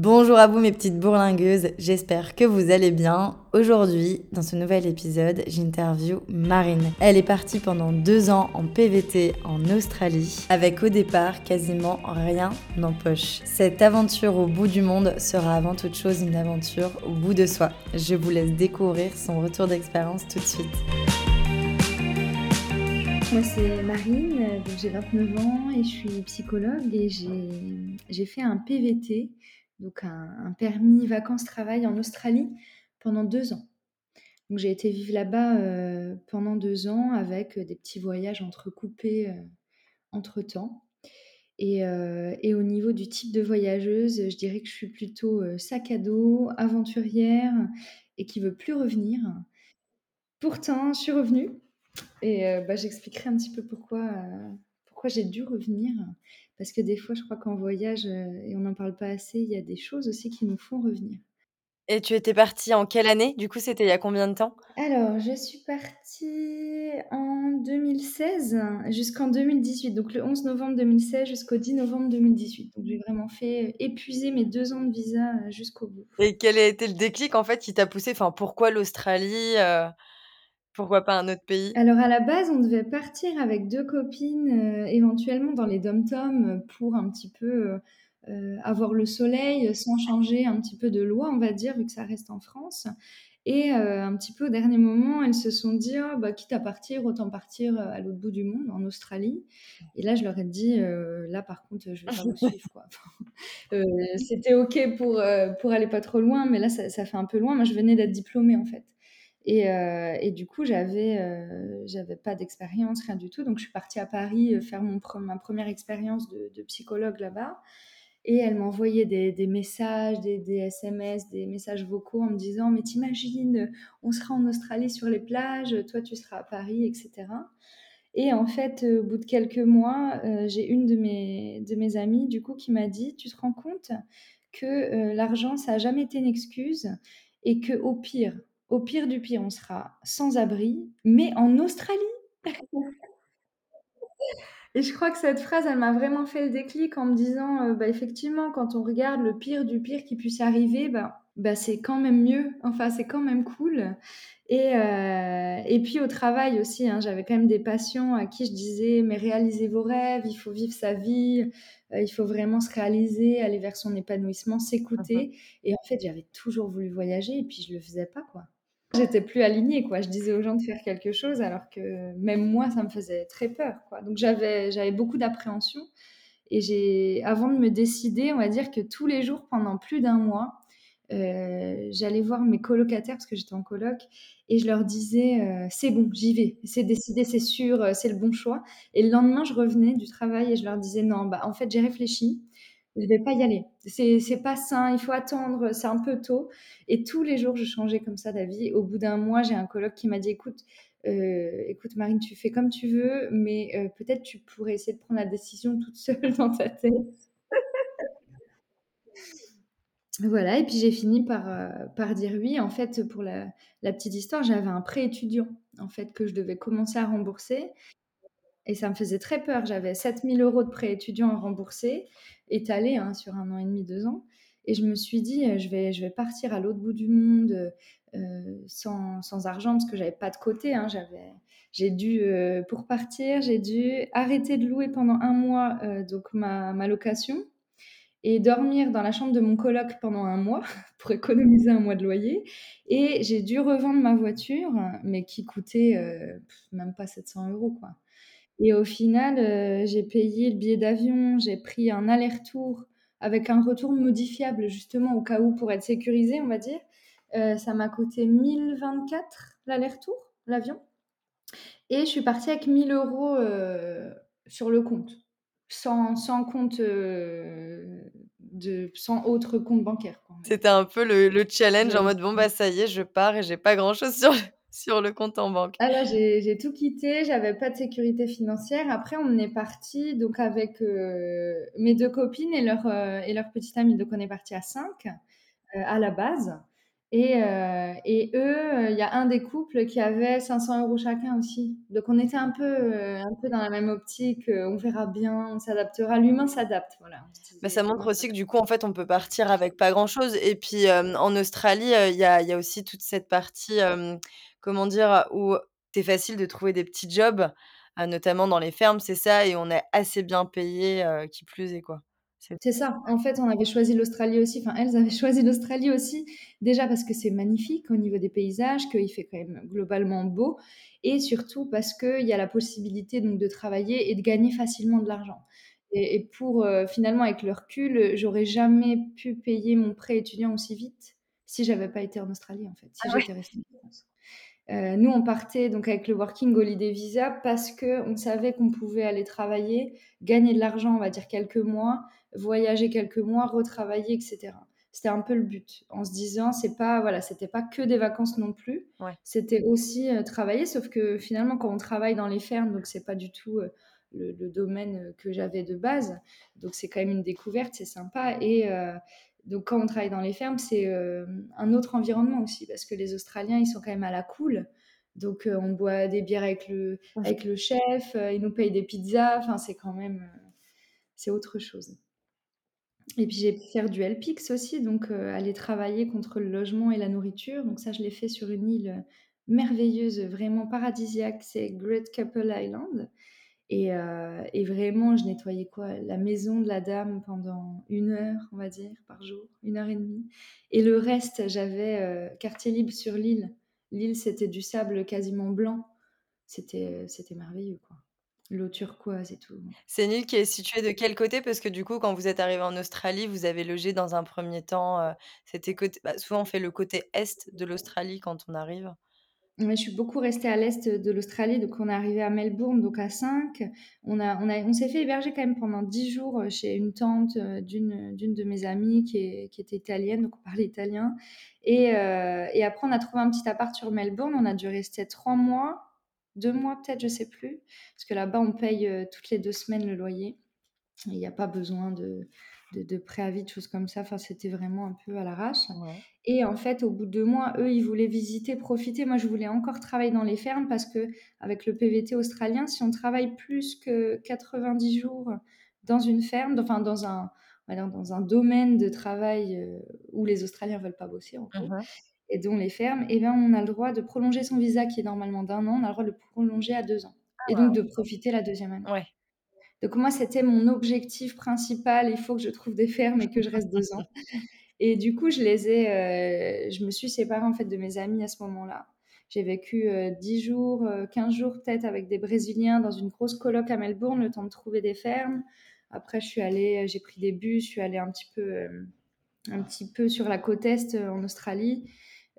Bonjour à vous mes petites bourlingueuses, j'espère que vous allez bien. Aujourd'hui, dans ce nouvel épisode, j'interview Marine. Elle est partie pendant deux ans en PVT en Australie, avec au départ quasiment rien en poche. Cette aventure au bout du monde sera avant toute chose une aventure au bout de soi. Je vous laisse découvrir son retour d'expérience tout de suite. Moi, c'est Marine, j'ai 29 ans et je suis psychologue et j'ai fait un PVT donc un, permis vacances-travail en Australie pendant deux ans. Donc j'ai été vivre là-bas euh, pendant deux ans avec des petits voyages entrecoupés euh, entre-temps. Et, euh, et, au niveau du type de voyageuse, je dirais que je suis plutôt sac à dos, aventurière et qui veut plus revenir. Pourtant, je suis revenue et bah, j'expliquerai un petit peu pourquoi, pourquoi j'ai dû revenir. Parce que des fois, je crois qu'en voyage, euh, et on n'en parle pas assez, il y a des choses aussi qui nous font revenir. Et tu étais partie en quelle année? Du coup, c'était il y a combien de temps? Alors, je suis partie en 2016 jusqu'en 2018. Donc, le 11 novembre 2016 jusqu'au 10 novembre 2018. Donc, j'ai vraiment fait épuiser mes deux ans de visa euh, jusqu'au bout. Et quel a été le déclic, en fait, qui t'a poussé Enfin, pourquoi l'Australie euh, pourquoi pas un autre pays? Alors à la base, on devait partir avec deux copines, euh, éventuellement dans les dom-toms pour un petit peu euh, avoir le soleil sans changer un petit peu de loi, on va dire, vu que ça reste en France. Et euh, un petit peu au dernier moment, elles se sont dit, oh, bah, quitte à partir, autant partir à l'autre bout du monde, en Australie. Et là, je leur ai dit, là par contre, je vais pas vous suivre. Quoi. C'était OK pour, pour aller pas trop loin, mais là, ça, ça fait un peu loin. Moi, je venais d'être diplômée, en fait. Euh, et, du coup, j'avais euh, pas d'expérience, rien du tout. Donc, je suis partie à Paris euh, faire mon, ma première expérience de, psychologue là-bas. Et elle m'envoyait des, des, messages, des, SMS, des messages vocaux en me disant Mais t'imagines, on sera en Australie sur les plages, toi tu seras à Paris, etc. Et en fait, au bout de quelques mois, j'ai une de mes, de mes amies du coup qui m'a dit Tu te rends compte que l'argent, ça n'a jamais été une excuse et que au pire, au pire du pire, on sera sans abri, mais en Australie. Et je crois que cette phrase, elle m'a vraiment fait le déclic en me disant, euh, bah, effectivement, quand on regarde le pire du pire qui puisse arriver, bah, bah c'est quand même mieux, enfin, c'est quand même cool. Et, euh, et puis au travail aussi, hein, j'avais quand même des patients à qui je disais, mais réalisez vos rêves, il faut vivre sa vie, euh, il faut vraiment se réaliser, aller vers son épanouissement, s'écouter. Et en fait, j'avais toujours voulu voyager et puis je le faisais pas, quoi. J'étais plus alignée, quoi. Je disais aux gens de faire quelque chose alors que même moi, ça me faisait très peur, quoi. Donc j'avais, j'avais beaucoup d'appréhension. Et j'ai, avant de me décider, on va dire que tous les jours, pendant plus d'un mois, euh, j'allais voir mes colocataires parce que j'étais en coloc et je leur disais euh, c'est bon, j'y vais, c'est décidé, c'est sûr, euh, c'est le bon choix. Et le lendemain, je revenais du travail et je leur disais non, bah en fait j'ai réfléchi, je vais pas y aller. C'est, c'est pas sain, il faut attendre, c'est un peu tôt. Et tous les jours, je changeais comme ça d'avis. Au bout d'un mois, j'ai un colloque qui m'a dit écoute, euh, écoute Marine, tu fais comme tu veux, mais euh, peut-être tu pourrais essayer de prendre la décision toute seule dans ta tête. voilà, et puis j'ai fini par, euh, dire oui. En fait, pour la, la petite histoire, j'avais un prêt étudiant en fait que je devais commencer à rembourser. Et ça me faisait très peur. J'avais 7000 euros de prêt étudiant à rembourser, étalé hein, sur un an et demi, deux ans. Et je me suis dit, euh, je vais, je vais partir à l'autre bout du monde euh, sans, sans, argent parce que j'avais pas de côté. Hein. J'avais, j'ai dû, euh, pour partir, j'ai dû arrêter de louer pendant un mois donc ma, ma, location et dormir dans la chambre de mon coloc pendant un mois pour économiser un mois de loyer. Et j'ai dû revendre ma voiture, mais qui coûtait même pas 700 euros, quoi. Et au final, euh, j'ai payé le billet d'avion, j'ai pris un aller-retour avec un retour modifiable, justement, au cas où, pour être sécurisé, on va dire. Euh, ça m'a coûté 1024 l'aller-retour, l'avion. Et je suis partie avec 1000 euros euh, sur le compte, sans, sans compte, de, sans autre compte bancaire. C'était un peu le, le challenge en mode bon, bah ça y est, je pars et j'ai pas grand chose sur le sur le compte en banque Alors, j'ai tout quitté, j'avais pas de sécurité financière. Après, on est parti donc avec euh, mes deux copines et leur, euh, et leur petite amie. Donc, on est parti à cinq euh, à la base. Et, heu, et eux, il y a un des couples qui avait 500 € chacun aussi. Donc on était un peu, un peu dans la même optique, on verra bien, on s'adaptera. L'humain s'adapte, voilà, Bah, ça montre «L'humain aussi que s'adapte». du coup, en fait, on peut partir avec pas grand chose et puis, en Australie, il y a y a aussi toute cette partie, comment dire? Où c'est facile de trouver des petits jobs, notamment dans les fermes, c'est ça? Et on est assez bien payés, heu, qui plus est, quoi. C'est ça. En fait, on avait choisi l'Australie aussi, enfin, elles avaient choisi l'Australie aussi, déjà parce que c'est magnifique au niveau des paysages, qu'il fait quand même globalement beau et surtout parce qu'il y a la possibilité donc de travailler et de gagner facilement de l'argent. Et pour, finalement, avec le recul, j'aurais jamais pu payer mon prêt étudiant aussi vite si j'avais pas été en Australie, en fait, si Ah ouais? j'étais restée en France. Heu, nous, on partait donc avec le Working Holiday Visa parce qu'on savait qu'on pouvait aller travailler, gagner de l'argent, on va dire quelques mois, voyager quelques mois, retravailler et cetera. C'était un peu le but, en se disant: «C'est pas voilà, c'était pas que des vacances non plus, Ouais. c'était aussi, heu, travailler». Sauf que finalement, quand on travaille dans les fermes, donc c'est pas du tout, heu, le le domaine que j'avais de base, donc c'est quand même une découverte, c'est sympa et donc quand on travaille dans les fermes, c'est, hem, un autre environnement aussi parce que les Australiens, ils sont quand même à la cool. Donc heu, on boit des bières avec le avec le chef, heu, il nous paye des pizzas, enfin c'est quand même, c'est autre chose. Et puis j'ai pu faire du LPIX aussi, donc aller travailler contre le logement et la nourriture. Donc ça, je l'ai fait sur une île, merveilleuse, vraiment paradisiaque, c'est Great Couple Island et heu et vraiment, je nettoyais quoi? La maison de la dame pendant 1 heure, on va dire, par jour, 1 heure et demie et le reste, j'avais, heu, quartier libre sur l'île. L'île, c'était du sable quasiment blanc. C'était, heu, c'était merveilleux, quoi. L'eau turquoise et tout. C'est une île qui est située de quel côté? Parce que du coup, quand vous êtes arrivés en Australie, vous avez logé dans un 1er temps, c'était bah, souvent on fait le côté est de l'Australie quand on arrive. Je suis beaucoup restée à l'est de l'Australie, donc on est arrivé à Melbourne, donc à 5. On a on a on s'est fait héberger quand même pendant 10 jours, heu, chez une tante, heu, d'une d'une de mes amies qui est qui était italienne, donc on parlait italien et heu et après on a trouvé un petit appart sur Melbourne. On a dû rester 3 mois, 2 mois peut-être, je sais plus, parce que là-bas on paye, toutes les 2 semaines le loyer. Il y a pas besoin de de de préavis, de choses comme ça. Enfin, c'était vraiment un peu à l'arrache Ouais. et en fait, au bout de 2 mois, eux, ils voulaient visiter, profiter. Moi, je voulais encore travailler dans les fermes parce qu'avec le PVT australien, si on travaille plus que 90 jours dans une ferme, enfin dans un dans un domaine de travail, heu, où les Australiens veulent pas bosser en mh. et dont les fermes et ben, on a le droit de prolonger son visa qui est normalement d'1 an, on a le droit de le prolonger à 2 ans et donc de profiter la 2e année. Ouais. Donc moi, c'était mon objectif principal, il faut que je trouve des fermes et que je reste 2 ans et du coup, je les ai, heu, je me suis séparée en fait de mes amis à ce moment-là. J'ai vécu, heu, 10 jours, heu, 15 jours peut-être avec des Brésiliens dans une grosse coloc à Melbourne, le temps de trouver des fermes. Après, je suis allée, heu, j'ai pris des bus, je suis allée un petit peu, hem, un petit peu sur la côte est, en Australie.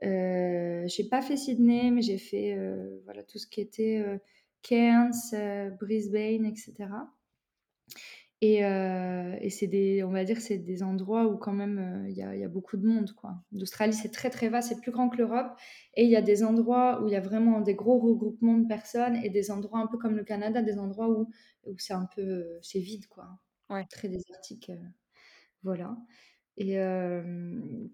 Heu, j'ai pas fait Sydney, mais j'ai fait, voilà tout ce qui était, Cairns, Brisbane et cetera et heu et c'est des on va dire, c'est des endroits où quand même, heu, il y a il y a beaucoup de monde, quoi. L'Australie, c'est très, très vaste, c'est plus grand que l'Europe et il y a des endroits où il y a vraiment des gros regroupements de personnes et des endroits un peu comme le Canada, des endroits où où c'est un peu, heu, c'est vide, quoi, Ouais. très désertique, voilà et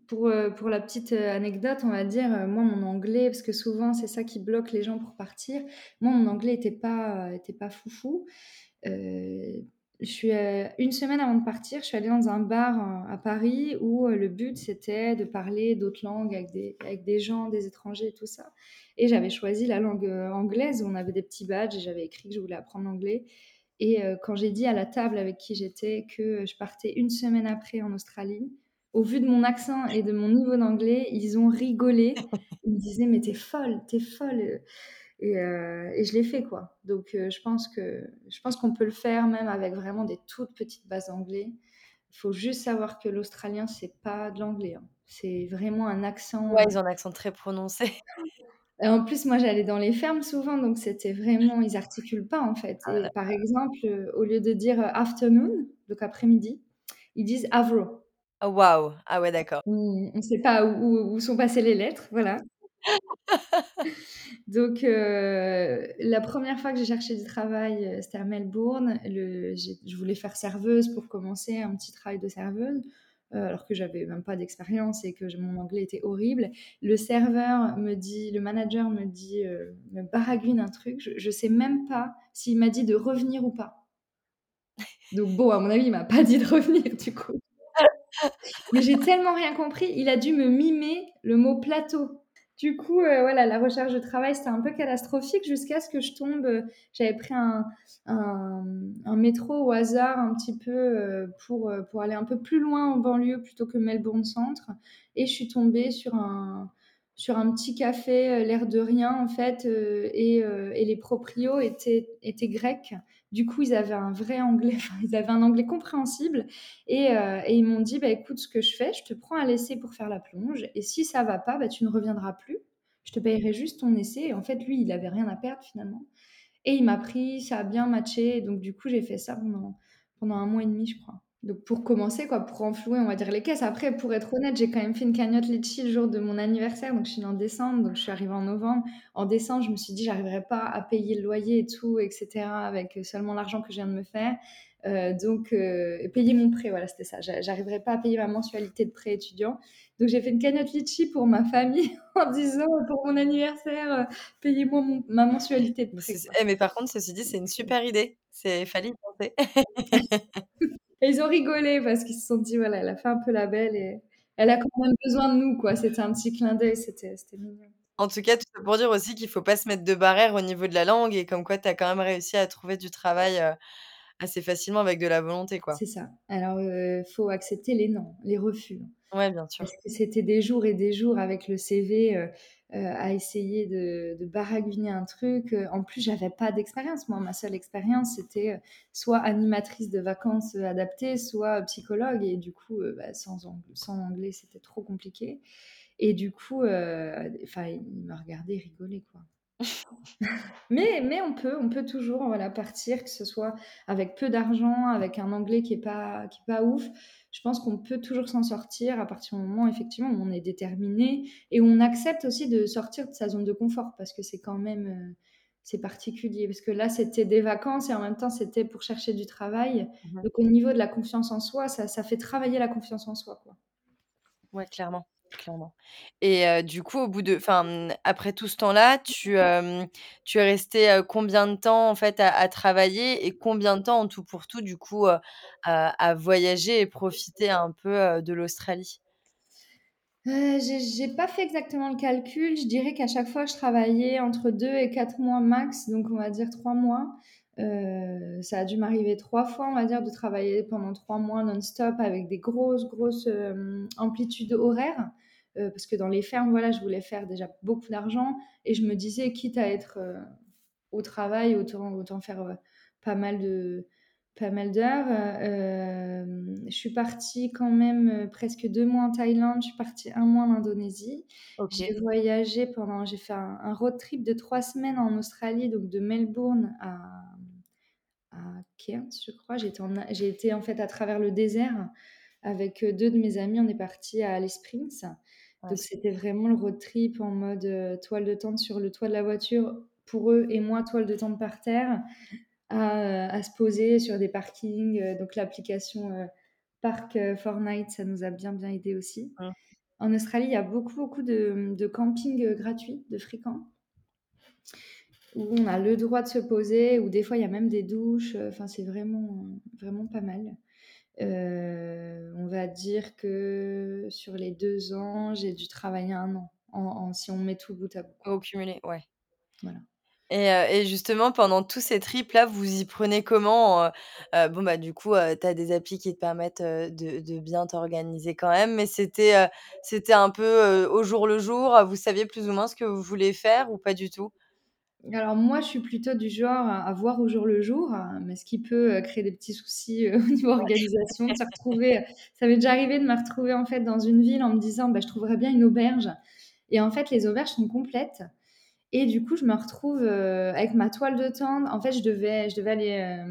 pour, pour la petite, anecdote, on va dire, moi, mon anglais parce que souvent, c'est ça qui bloque les gens pour partir. Moi, mon anglais était pas, était pas foufou. Je suis, heu, 1 semaine avant de partir, je suis allée dans un bar, heu, à Paris où, heu, le but, c'était de parler d'autres langues avec des avec des gens, des étrangers et tout ça et j'avais choisi la langue, anglaise. On avait des petits badges et j'avais écrit que je voulais apprendre l'anglais et quand j'ai dit à la table avec qui j'étais que je partais 1 semaine après en Australie, au vu de mon accent et de mon niveau d'anglais, ils ont rigolé. Ils me disaient: «Mais tu es folle, tu es folle, heu» et heu et je l'ai fait, quoi. Donc heu, je pense que je pense qu'on peut le faire même avec vraiment des toutes petites bases d'anglais. Il faut juste savoir que l'australien, c'est pas de l'anglais, hein. C'est vraiment un accent, Ouais, ils ont un accent très prononcé. et en plus, moi, j'allais dans les fermes souvent, donc c'était vraiment ils articulent pas, en fait Ah et par exemple, heu, au lieu de dire, afternoon, donc après-midi, ils disent avro. Oh waouh! Ah ouais, d'accord. On on sait pas où sont passées les lettres, voilà. Donc heu, la 1re fois que j'ai cherché du travail, heu, c'était à Melbourne. Je voulais faire serveuse pour commencer, un petit travail de serveuse. alors que j'avais même pas d'expérience et que mon anglais était horrible. Le serveur me dit, le manager me dit, me baragouine un truc. Je, je sais même pas s'il m'a dit de revenir ou pas. Donc bon, à mon avis, il m'a pas dit de revenir du coup. Mais j'ai tellement rien compris, il a dû me mimer le mot plateau. Du coup, euh, voilà, la recherche de travail, c'était un peu catastrophique jusqu'à ce que je tombe. Euh, j'avais pris un, métro au hasard un petit peu euh, pour, pour aller un peu plus loin en banlieue plutôt que Melbourne Centre. Et je suis tombée sur un, sur un petit café, l'air de rien en fait. et, et, les proprios étaient, étaient grecs. Du coup, ils avaient un vrai anglais, ils avaient un anglais compréhensible. Et, euh, et ils m'ont dit, bah, écoute, ce que je fais, je te prends un essai pour faire la plonge. Et si ça va pas, bah, tu ne reviendras plus. Je te payerai juste ton essai. Et en fait, lui, il avait rien à perdre finalement. Et il m'a pris, ça a bien matché. Donc, du coup, j'ai fait ça pendant, pendant un mois et demi, je crois. Donc pour commencer, quoi, pour enflouer, on va dire les caisses. Après, pour être honnête, j'ai quand même fait une cagnotte litchi le jour de mon anniversaire. Donc je suis née en décembre, donc je suis arrivée en novembre. En décembre, je me suis dit, j'arriverai pas à payer le loyer et tout, etc. avec seulement l'argent que je viens de me faire. Euh, donc euh, payer mon prêt, voilà, c'était ça. J'arriverai pas à payer ma mensualité de prêt étudiant. Donc j'ai fait une cagnotte litchi pour ma famille en disant pour mon anniversaire, euh, payez-moi ma mensualité de prêt. Eh, mais par contre, ceci dit, c'est une super idée. C'est fallait y penser. Et ils ont rigolé parce qu'ils se sont dit, voilà, elle a fait un peu la belle et elle a quand même besoin de nous, quoi. C'était un petit clin d'œil, c'était mignon. En tout cas, tout ça pour dire aussi qu'il faut pas se mettre de barrière au niveau de la langue et comme quoi tu as quand même réussi à trouver du travail euh, assez facilement avec de la volonté, quoi. C'est ça. Alors, il euh, faut accepter les non, les refus. Ouais, bien sûr. Parce que c'était des jours et des jours avec le CV. Euh, à essayer de, de, un truc. Euh, en plus, j'avais pas d'expérience. Moi, ma seule expérience, c'était euh, soit animatrice de vacances adaptées, soit psychologue. Et du coup, bah, sans, anglais, sans anglais, c'était trop compliqué. Et du coup, enfin, il m'a regardé rigoler, quoi. mais, mais on peut, on peut toujours voilà, partir, que ce soit avec peu d'argent, avec un anglais qui est pas, qui est pas ouf. Je pense qu'on peut toujours s'en sortir à partir du moment effectivement où on est déterminé et où on accepte aussi de sortir de sa zone de confort parce que c'est quand même euh, c'est particulier. Parce que là c'était des vacances et en même temps c'était pour chercher du travail. Mhm. donc au niveau de la confiance en soi ça, ça fait travailler la confiance en soi quoi. Ouais clairement clairement. Et du coup, au bout de, enfin, mmh, après tout ce temps-là, tu, es resté combien de temps en fait à, travailler et combien de temps en tout pour tout du coup à, voyager et profiter un peu de l'Australie? Euh, J'ai pas fait exactement le calcul. Je dirais qu'à chaque fois, je travaillais entre deux et quatre mois max, donc on va dire trois mois. Euh, ça a dû m'arriver trois fois, on va dire, de travailler pendant trois mois non-stop avec des grosses, grosses amplitudes horaires. Euh, parce que dans les fermes, voilà, je voulais faire déjà beaucoup d'argent et je me disais, quitte à être euh, au travail, autant, autant faire euh, pas mal de pas mal d'heures. je suis partie quand même presque deux mois en Thaïlande, je suis partie un mois en Indonésie. J'ai voyagé pendant, j'ai fait un, road trip de trois semaines en Australie, donc de Melbourne à, à Cairns, je crois. J'ai été, j'ai été en fait à travers le désert avec deux de mes amis, on est parti à Alice Springs. Donc c'était vraiment le road trip en mode euh, toile de tente sur le toit de la voiture pour eux et moi toile de tente par terre à, à se poser sur des parkings. Euh, donc l'application euh, Park Fortnite, ça nous a bien bien aidé aussi. En Australie, il y a beaucoup beaucoup de, de camping gratuits, de fréquents où on a le droit de se poser, où des fois il y a même des douches. Enfin, c'est vraiment vraiment pas mal. Euh, on va dire que sur les deux ans, j'ai dû travailler un an, en, si on met tout bout à bout. Au cumulé, ouais. Voilà. Et, euh, et, justement, pendant tous ces trips-là, vous y prenez comment euh, Bon, bah, du coup, tu as des applis qui te permettent de, de, bien t'organiser quand même, mais c'était c'était un peu au jour le jour. Vous saviez plus ou moins ce que vous voulez faire ou pas du tout? Alors moi, je suis plutôt du genre à voir au jour le jour, hein, mais ce qui peut euh, créer des petits soucis euh, au niveau organisation, de se retrouver. Ça m'est déjà arrivé de me retrouver en fait dans une ville en me disant, bah, je trouverais bien une auberge, et en fait les auberges sont complètes. Et du coup, je me retrouve euh, avec ma toile de tente. En fait, je devais, je devais aller,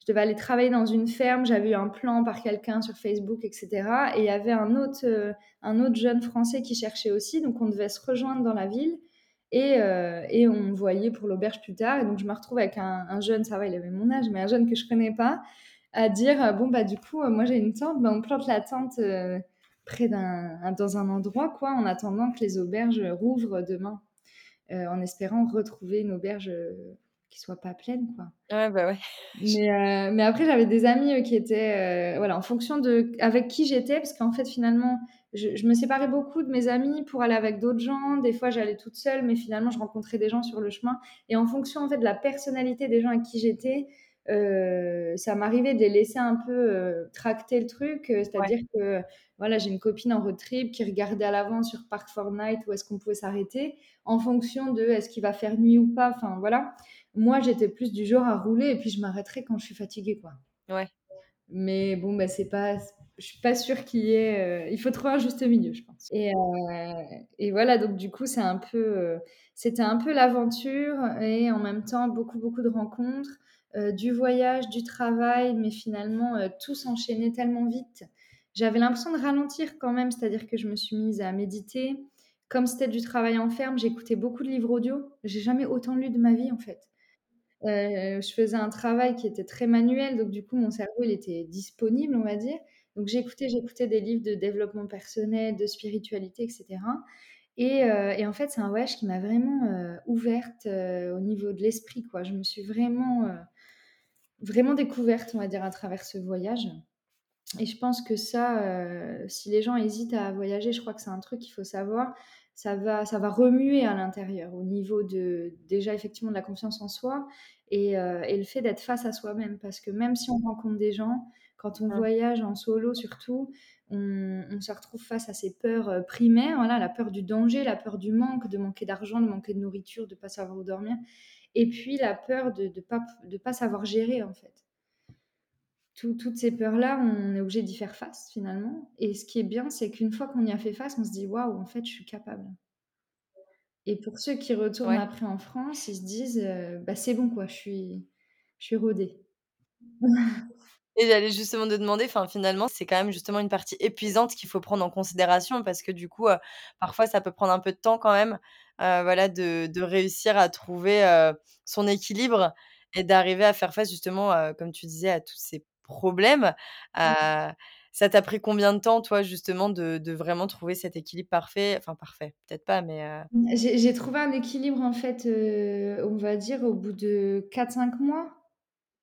je devais aller travailler dans une ferme. J'avais eu un plan par quelqu'un sur Facebook, etc. Et il y avait un autre, un autre jeune Français qui cherchait aussi, donc on devait se rejoindre dans la ville. Euh, et, on me voyait pour l'auberge plus tard. Et donc, je me retrouve avec un, jeune, ça va, il avait mon âge, mais un jeune que je connais pas. à dire: «Bon, bah, du coup, moi j'ai une tente, bah, on plante la tente, près d'un dans un endroit quoi, en attendant que les auberges rouvrent demain», en espérant retrouver une auberge, qui soit pas pleine, quoi. Ouais, bah, ouais. Mais mais après j'avais des amis, qui étaient, voilà, en fonction de avec qui j'étais, parce qu'en fait, finalement, je je me séparais beaucoup de mes amis pour aller avec d'autres gens. Des fois, j'allais toute seule, mais finalement, je rencontrais des gens sur le chemin et en fonction, en fait, de la personnalité des gens avec qui j'étais, heu, ça m'arrivait de les laisser un peu, heu, tracter le truc, Ouais. c'est-à-dire que, voilà, j'ai une copine en road trip qui regardait à l'avance sur Park Fortnite où est-ce qu'on pouvait s'arrêter, en fonction de est-ce qu'il va faire nuit ou pas, enfin voilà. Moi, j'étais plus du genre à rouler et puis je m'arrêterai quand je suis fatiguée, quoi. Ouais. Mais bon, bah, c'est pas je suis pas sûre qu'il y ait, heu, il faut trouver un juste milieu, je pense. Et et voilà, donc du coup, heu, c'était un peu l'aventure et en même temps beaucoup, beaucoup de rencontres, du voyage, du travail, mais finalement, tout s'enchaînait tellement vite. J'avais l'impression de ralentir quand même, c'est-à-dire que je me suis mise à méditer. Comme c'était du travail en ferme, j'écoutais beaucoup de livres audio. J'ai jamais autant lu de ma vie, en fait. Je faisais un travail qui était très manuel, donc du coup, mon cerveau, il était disponible, on va dire. Donc j'écoutais j'écoutais des livres de développement personnel, de spiritualité et cetera et en fait, c'est un voyage qui m'a vraiment, heu, ouverte, heu, au niveau de l'esprit, quoi. Je me suis vraiment, vraiment découverte, on va dire, à travers ce voyage et je pense que ça, si les gens hésitent à voyager, je crois que c'est un truc qu'il faut savoir, ça va ça va remuer à l'intérieur au niveau de déjà effectivement de la confiance en soi et le fait d'être face à soi-même. Parce que même si on rencontre des gens, quand on Mmh. voyage en solo surtout, on on se retrouve face à ses peurs, heu, primaires, voilà, la peur du danger, la peur du manque, de manquer d'argent, de manquer de nourriture, de pas savoir où dormir et puis la peur de de pas de pas savoir gérer, en fait. Tout toutes ces peurs-là, on est obligé d'y faire face finalement et ce qui est bien, c'est qu'une fois qu'on y a fait face, on se dit: «Waouh, en fait, je suis capable» et pour ceux qui retournent Ouais. après en France, ils se disent, heu: «Bah, c'est bon quoi, je suis je suis rodée». Et j'allais justement te demander, enfin, finalement, c'est quand même justement une partie épuisante qu'il faut prendre en considération parce que du coup, heu, parfois ça peut prendre un peu de temps quand même, heu, voilà, de de réussir à trouver, heu, son équilibre et d'arriver à faire face justement, heu, comme tu disais, à tous ces problèmes. Heu, ça t'a pris combien de temps, toi, justement, de de vraiment trouver cet équilibre parfait? Enfin parfait, peut-être pas, mais heu J'ai j'ai trouvé un équilibre en fait, heu, on va dire au bout de 4-5 mois.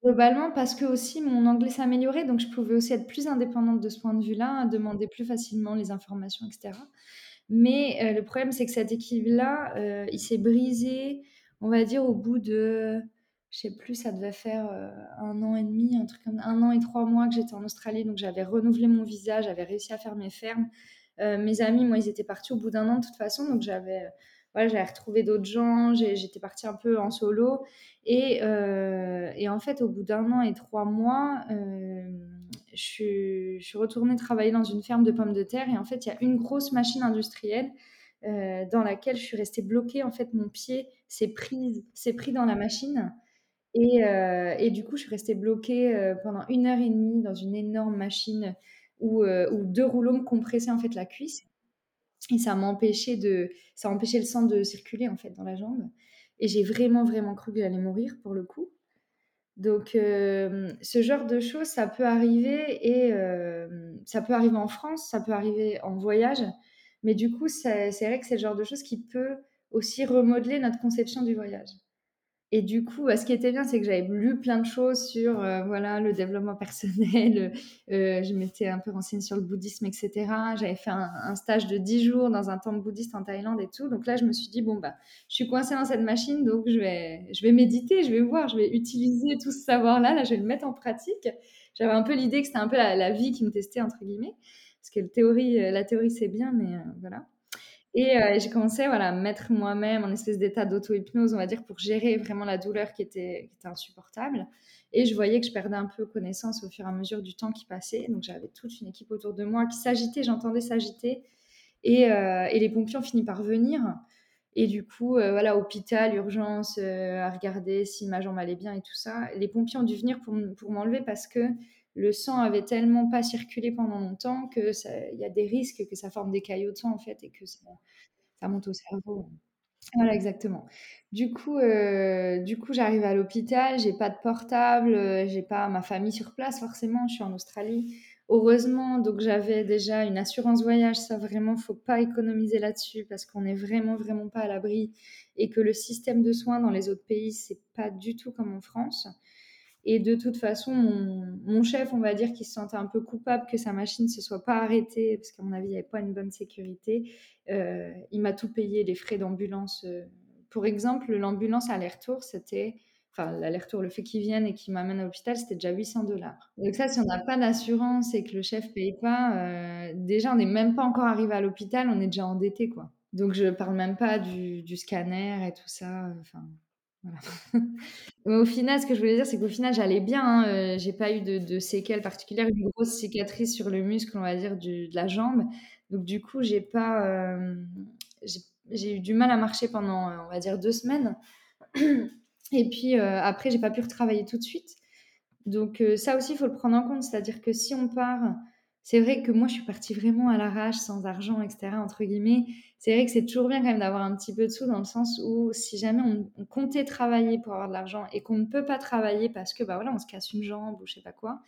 Globalement parce qu'aussi mon anglais s'améliorait, donc je pouvais aussi être plus indépendante de ce point de vue-là, demander plus facilement les informations et cetera. Mais heu, le problème, c'est que cet équilibre-là, heu, il s'est brisé, on va dire au bout de, je sais plus, ça devait faire, heu, 1 an et demi, un truc comme 1 an et 3 mois que j'étais en Australie, donc j'avais renouvelé mon visa, j'avais réussi à faire mes fermes. Mes amis, moi, ils étaient partis au bout d'un an de toute façon, donc j'avais, j'avais retrouvé d'autres gens, j'étais partie un peu en solo. Et heu et en fait, au bout d'1 an et 3 mois, hem, je suis retournée travailler dans une ferme de pommes de terre. Et en fait, il y a une grosse machine industrielle, heu, dans laquelle je suis restée bloquée. En fait, mon pied s'est pris dans la machine. Et du coup, je suis restée bloquée, pendant 1 heure et demie dans une énorme machine où, où 2 rouleaux me compressaient, en fait, la cuisse et ça m'empêchait de ça empêchait le sang de circuler, en fait, dans la jambe et j'ai vraiment, vraiment cru que j'allais mourir, pour le coup. Donc hem, ce genre de choses, ça peut arriver et hem, ça peut arriver en France, ça peut arriver en voyage, mais du coup, c'est vrai que c'est le genre de choses qui peut aussi remodeler notre conception du voyage. Et du coup, bah, ce qui était bien, c'est que j'avais lu plein de choses sur, heu, voilà, le développement personnel, heu, je m'étais un peu renseignée sur le bouddhisme et cetera. J'avais fait un stage de 10 jours dans un temple bouddhiste en Thaïlande et tout, donc là, je me suis dit: «Bon, bah, je suis coincée dans cette machine, donc je vais je vais méditer, je vais voir, je vais utiliser tout ce savoir-là, là, je vais le mettre en pratique». J'avais un peu l'idée que c'était un peu la vie qui me «testait» entre guillemets, parce que heu, la théorie, c'est bien, mais voilà. Et heu, j'ai commencé, voilà, à me mettre moi-même en espèce d'état d'auto-hypnose, on va dire, pour gérer vraiment la douleur qui était insupportable. Et je voyais que je perdais un peu connaissance au fur et à mesure du temps qui passait, donc j'avais toute une équipe autour de moi qui s'agitait, j'entendais s'agiter. Et et les pompiers ont fini par venir. Et du coup, heu, voilà, hôpital, urgence, à regarder si ma jambe allait bien et tout ça. Les pompiers ont dû venir pour m'enlever parce que le sang avait tellement pas circulé pendant longtemps que ça il y a des risques que ça forme des caillots de sang, en fait et que ça monte au cerveau. Voilà, exactement. Du coup, du coup, j'arrive à l'hôpital, j'ai pas de portable, heu, j'ai pas ma famille sur place forcément, je suis en Australie. Heureusement, donc j'avais déjà une assurance voyage, ça vraiment, faut pas économiser là-dessus parce qu'on est vraiment, vraiment pas à l'abri et que le système de soins dans les autres pays, c'est pas du tout comme en France. Et de toute façon, mon, chef, on va dire qu'il se sentait un peu coupable que sa machine se soit pas arrêtée, parce qu'à mon avis, il n'y avait pas une bonne sécurité. Euh, il m'a tout payé, les frais d'ambulance. euh. Pour exemple, l'ambulance aller-retour, c'était... Enfin, l'aller-retour, le fait qu'il vienne et qu'il m'amène à l'hôpital, c'était déjà 800 dollars. Donc ça, si on n'a pas d'assurance et que le chef paye pas, euh, déjà, on n'est même pas encore arrivé à l'hôpital, on est déjà endetté, quoi. Donc je parle même pas du, du scanner et tout ça. Enfin, au final, ce que je voulais dire, c'est qu'au final, j'allais bien, hein, heu, j'ai pas eu de séquelles particulières, une grosse cicatrice sur le muscle, on va dire, de la jambe. Donc du coup, j'ai pas, hem, j'ai eu du mal à marcher pendant, heu, on va dire 2 semaines et puis, heu, après, j'ai pas pu retravailler tout de suite. Donc heu, ça aussi, il faut le prendre en compte. C'est-à-dire que si on part c'est vrai que moi, je suis partie vraiment à l'arrache, sans argent et cetera, entre guillemets. C'est vrai que c'est toujours bien quand même d'avoir un petit peu de sous dans le sens où si jamais on comptait travailler pour avoir de l'argent et qu'on ne peut pas travailler parce que, bah, voilà, on se casse une jambe ou je sais pas quoi,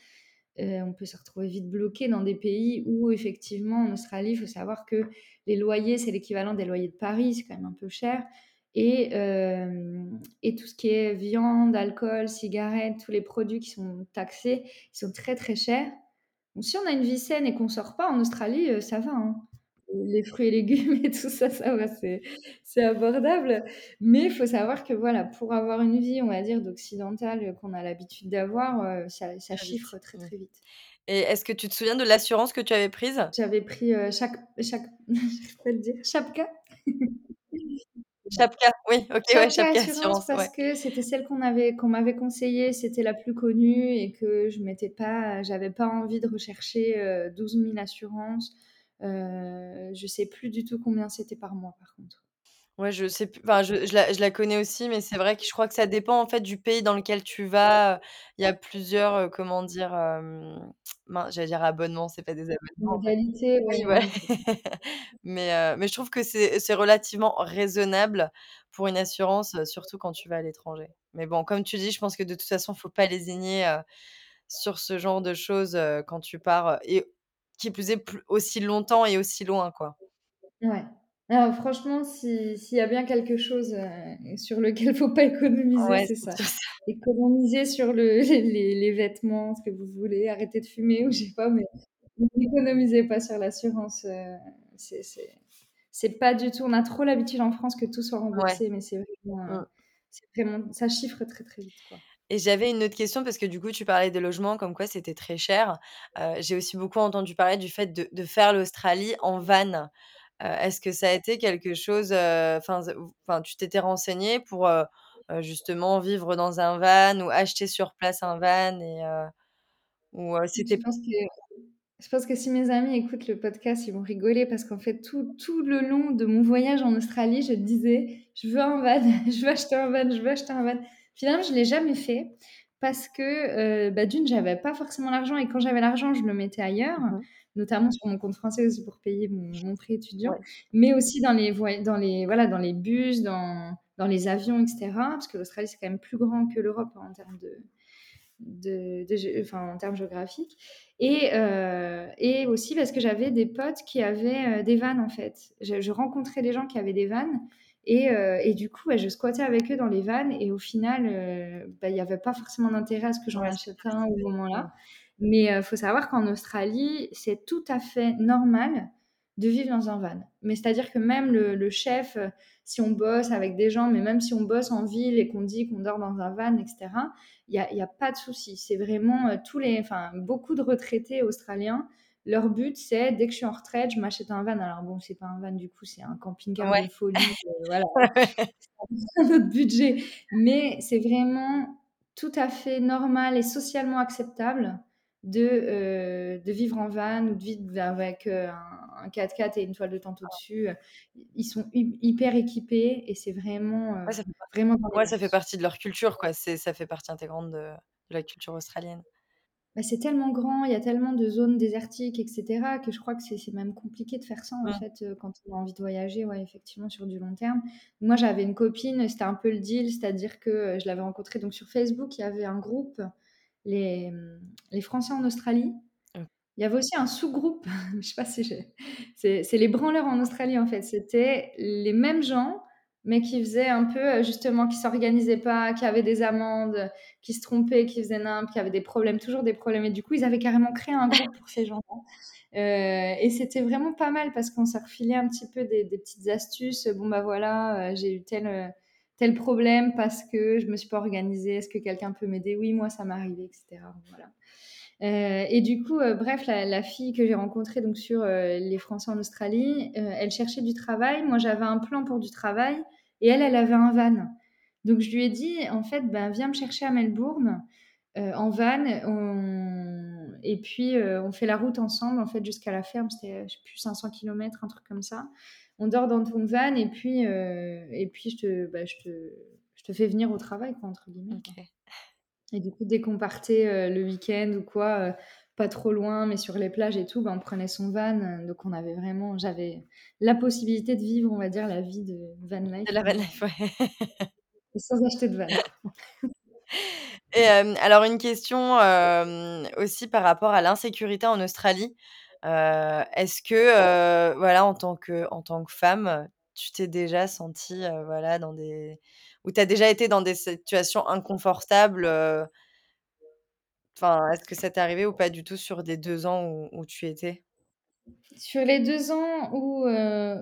heu, on peut se retrouver vite bloqué dans des pays où effectivement en Australie, il faut savoir que les loyers, c'est l'équivalent des loyers de Paris, c'est quand même un peu cher et hem et tout ce qui est viande, alcool, cigarettes, tous les produits qui sont taxés, ils sont très, très chers. Donc si on a une vie saine et qu'on sort pas en Australie, heu, ça va, hein. Les fruits et légumes et tout ça, ça va, c'est c'est abordable. Mais il faut savoir que voilà, pour avoir une vie, on va dire d'occidentale, heu, qu'on a l'habitude d'avoir, heu, ça ça chiffre très, très vite. Et est-ce que tu te souviens de l'assurance que tu avais prise? J'avais pris, chaque chaque le dire, Chapka? Chapka, oui, OK, ouais, Chapka Chapka Assurance Assurance, parce ouais. que c'était celle qu'on avait qu'on m'avait conseillée, c'était la plus connue et que je m'étais pas j'avais pas envie de rechercher, heu, 12 000 assurances. Heu, je sais plus du tout combien c'était par mois par contre. Ouais, je sais plus enfin, je je la je la connais aussi, mais c'est vrai que je crois que ça dépend, en fait, du pays dans lequel tu vas, heu, il y a plusieurs, heu, comment dire? Hem, mince, j'allais dire abonnements, c'est pas des abonnements, en fait. Modalité, Oui, ouais, c'est mais heu, mais je trouve que c'est c'est relativement raisonnable pour une assurance, heu, surtout quand tu vas à l'étranger. Mais bon, comme tu dis, je pense que de toute façon, faut pas lésigner, heu, sur ce genre de choses, heu, quand tu pars, heu et qui plus est, plus aussi longtemps et aussi loin, quoi. Ouais. Alors franchement, si s'il y a bien quelque chose, heu, sur lequel faut pas économiser, Ouais, c'est ça. Économiser sur le les vêtements, ce que vous voulez, arrêter de fumer ou je sais pas, mais n'économisez pas sur l'assurance, heu, c'est pas du tout on a trop l'habitude en France que tout soit Ouais. remboursé, mais c'est vraiment, c'est vraiment ça chiffre très, très vite, quoi. Et j'avais une autre question parce que du coup, tu parlais des logements comme quoi c'était très cher. Heu, j'ai aussi beaucoup entendu parler du fait de de faire l'Australie en van. Heu, est-ce que ça a été quelque chose, heu, enfin tu t'étais renseigné pour, heu, justement vivre dans un van ou acheter sur place un van et ou Je c'était pense que Je pense que si mes amis écoutent le podcast, ils vont rigoler parce qu'en fait, tout, tout le long de mon voyage en Australie, je disais, je veux un van, je veux acheter un van, je veux acheter un van. Finalement, je ne l'ai jamais fait parce que, euh, bah, d'une, j'avais pas forcément l'argent et quand j'avais l'argent, je le mettais ailleurs, mmh notamment sur mon compte français aussi pour payer mon, mon prêt étudiant, Ouais. mais aussi dans les, dans les, voilà, dans les bus, dans, dans les avions, etc. Parce que l'Australie, c'est quand même plus grand que l'Europe en termes de, de, de gé- enfin, en termes géographiques. Et, euh, et aussi parce que j'avais des potes qui avaient euh, des vannes, en fait. Je, je rencontrais des gens qui avaient des vannes. Et, euh, et du coup, bah, je squattais avec eux dans les vannes. Et au final, bah, il n'y avait pas forcément d'intérêt à ce que j'en achète un au moment-là. Mais il faut savoir qu'en Australie, c'est tout à fait normal de vivre dans un van. Mais c'est-à-dire que même le, le chef, euh, si on bosse avec des gens, mais même si on bosse en ville et qu'on dit qu'on dort dans un van, etc., il y a, pas de souci. C'est vraiment euh, tous les, enfin, beaucoup de retraités australiens. Leur but, c'est dès que je suis en retraite, je m'achète un van. Alors bon, c'est pas un van du coup, c'est un camping-car Ouais. de folie. euh, voilà, c'est un autre budget. Mais c'est vraiment tout à fait normal et socialement acceptable de, euh, de vivre en van ou de vivre avec euh, un, un 4x4 et une toile de tente au-dessus. Ils sont hy- hyper équipés et c'est vraiment, euh, Ouais, ça fait partie vraiment ouais, ça fait partie de leur culture, quoi. C'est ça fait partie intégrante de de la culture australienne. bah, c'est tellement grand, il y a tellement de zones désertiques et cetera, que je crois que c'est c'est même compliqué de faire ça, en Mmh. fait, quand on a envie de voyager, ouais, effectivement, sur du long terme. Moi, j'avais une copine, c'était un peu le deal, c'est-à-dire que, je l'avais rencontrée donc sur Facebook, il y avait un groupe, les, les Français en Australie. Mmh. Il y avait aussi un sous-groupe, je sais pas si j'ai c'est les branleurs en Australie, en fait. C'était les mêmes gens, mais qui faisaient un peu, heu, justement, qui s'organisaient pas, qui avaient des amendes, qui se trompaient, qui faisaient nimp, qui avaient des problèmes, toujours des problèmes et du coup, ils avaient carrément créé un groupe pour ces gens-là. Heu et c'était vraiment pas mal parce qu'on s'est refilé un petit peu des des petites astuces. Bon, bah, voilà, heu, j'ai eu tel, tel problème parce que je me suis pas organisée. Est-ce que quelqu'un peut m'aider? Oui, moi, ça m'est arrivé et cetera. Voilà. Heu et du coup, heu, bref, la fille que j'ai rencontrée donc sur, heu, les Français en Australie, elle cherchait du travail. Moi, j'avais un plan pour du travail et elle, elle avait un van. Donc je lui ai dit: «En fait, ben, viens me chercher à Melbourne, en van, et puis, on fait la route ensemble, en fait, jusqu'à la ferme». C'était, plus, 500 kilomètres, un truc comme ça. On dort dans ton van et puis, heu et puis je te bah, je te je te fais venir au travail, quoi, entre guillemets, quoi. Et du coup, dès qu'on partait, heu, le week-end ou quoi, heu, pas trop loin, mais sur les plages et tout, bah, on prenait son van, donc on avait vraiment j'avais la possibilité de vivre, on va dire, la vie de van De life la van life, ouais. sans acheter de van. Et alors une question, aussi par rapport à l'insécurité en Australie. Est-ce que, voilà, en tant que en tant que femme, tu t'es déjà sentie, voilà, dans des ou tu as déjà été dans des situations inconfortables, est-ce que ça t'est arrivé ou pas du tout sur des 2 ans où tu étais? Sur les 2 ans où,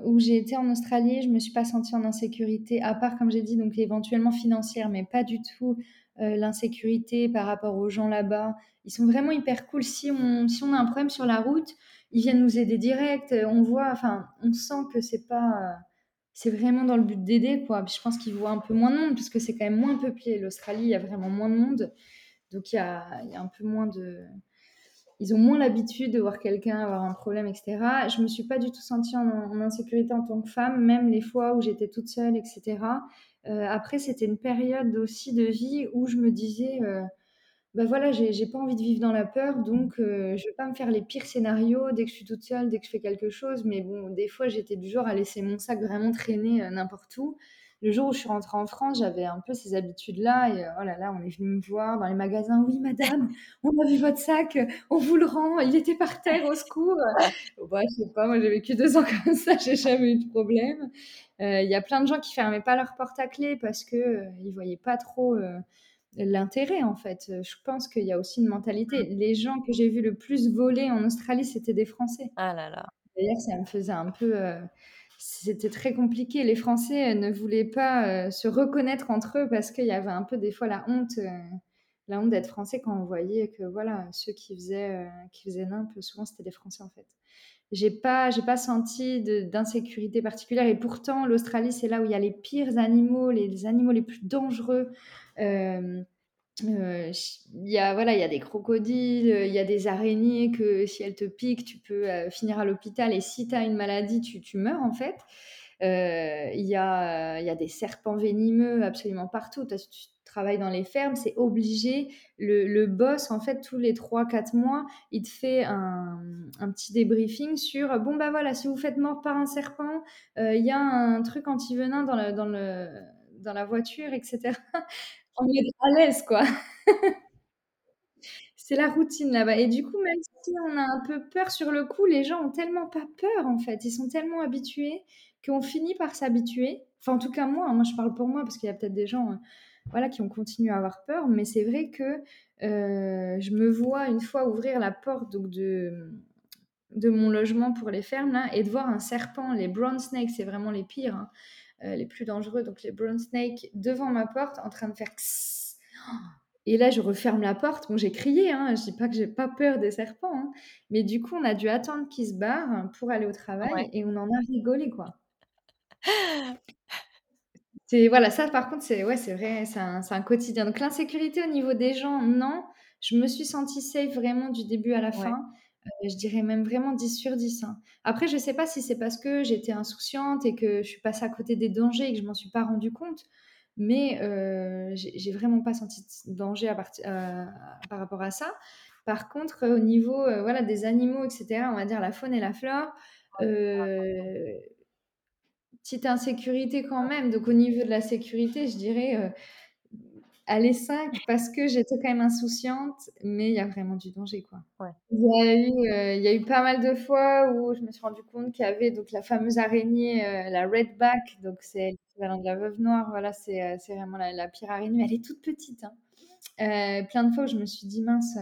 où j'ai été en Australie, je me suis pas sentie en insécurité, à part, comme j'ai dit, donc éventuellement financière, mais pas du tout, heu, l'insécurité par rapport aux gens là-bas. Ils sont vraiment hyper cool. Si on si on a un problème sur la route, ils viennent nous aider direct, heu, on voit enfin, on sent que c'est pas, heu, c'est vraiment dans le but d'aider, quoi. Je pense qu'ils voient un peu moins de monde puisque c'est quand même moins peuplé. L'Australie, il y a vraiment moins de monde, donc il y a y a un peu moins de ils ont moins l'habitude de voir quelqu'un avoir un problème et cetera. Je me suis pas du tout sentie en insécurité en tant que femme, même les fois où j'étais toute seule et cetera. Heu, après, c'était une période aussi de vie où je me disais, «Bah, voilà, j'ai pas envie de vivre dans la peur, donc heu, je vais pas me faire les pires scénarios dès que je suis toute seule, dès que je fais quelque chose». Mais bon, des fois, j'étais du genre à laisser mon sac vraiment traîner, n'importe où. Le jour où je suis rentrée en France, j'avais un peu ces habitudes-là et heu, oh là là, on est venu me voir dans les magasins: «Oui madame, on a vu votre sac, on vous le rend, il était par terre, au secours!» bah, je sais pas, moi j'ai vécu 2 ans comme ça, j'ai jamais eu de problème. Heu, il y a plein de gens qui fermaient pas leur porte à clé parce que, heu, ils voyaient pas trop, l'intérêt, en fait. Je pense qu'il y a aussi une mentalité. Les gens que j'ai vus le plus voler en Australie, c'était des Français. Ah là là. D'ailleurs, ça me faisait un peu, c'était très compliqué. Les Français, heu, ne voulaient pas, heu, se reconnaître entre eux parce qu'il y avait un peu des fois la honte, heu, la honte d'être français quand on voyait que voilà, ceux qui faisaient, qui faisaient nimp, souvent c'était des Français, en fait. J'ai pas j'ai pas senti d'insécurité particulière et pourtant l'Australie, c'est là où il y a les pires animaux, les animaux les plus dangereux. Heu, ch il y a voilà, il y a des crocodiles, il y a des araignées que si elles te piquent, tu peux, heu, finir à l'hôpital et si tu as une maladie, tu tu meurs, en fait. Heu, il y a, y a des serpents venimeux absolument partout. Tu travailles dans les fermes, c'est obligé. Le le boss, en fait, tous les 3-4 mois, il te fait un, un petit débriefing sur: «Bon, bah, voilà, si vous faites mordre par un serpent, il y a un truc anti-venin dans le dans le dans la voiture» et cetera. On est à l'aise, quoi. C'est la routine là-bas et du coup, même si on a un peu peur sur le coup, les gens ont tellement pas peur, en fait. Ils sont tellement habitués qu'on finit par s'habituer. Enfin, en tout cas, moi, hein, moi, je parle pour moi parce qu'il y a peut-être des gens, heu, voilà, qui ont continué à avoir peur, mais c'est vrai que, heu, je me vois une fois ouvrir la porte de, mon logement pour les fermes et de voir un serpent, les brown snakes, c'est vraiment les pires, hein, les plus dangereux, donc les brown snakes devant ma porte en train de faire «kss». Et là, je referme la porte. Bon, j'ai crié, hein, je dis pas que j'ai pas peur des serpents, hein, mais du coup, on a dû attendre qu'ils se barrent pour aller au Ouais. travail et on en a rigolé, quoi. C'est voilà, ça par contre, c'est ouais, c'est vrai, c'est un un quotidien. Donc l'insécurité au niveau des gens, non. Je me suis sentie safe vraiment du début à la Ouais. fin. Heu, je dirais même vraiment 10 sur 10, hein. Après, je sais pas si c'est parce que j'étais insouciante et que je suis passée à côté des dangers et que je m'en suis pas rendue compte, mais heu, j'ai vraiment pas senti de danger à parti heu, par rapport à ça. Par contre, au niveau, heu, voilà, des animaux et cetera, on va dire la faune et la flore, heu, petite insécurité quand même. Donc au niveau de la sécurité, je dirais, allez 5 parce que j'étais quand même insouciante, mais il y a vraiment du danger, quoi. Ouais. Il y a eu, il y a eu pas mal de fois où je me suis rendu compte qu'il y avait donc la fameuse araignée, heu, la redback, donc c'est l'équivalent de la veuve noire, voilà, c'est, heu, c'est vraiment la la pire araignée, mais elle est toute petite, hein. Plein de fois où je me suis dit: «Mince»,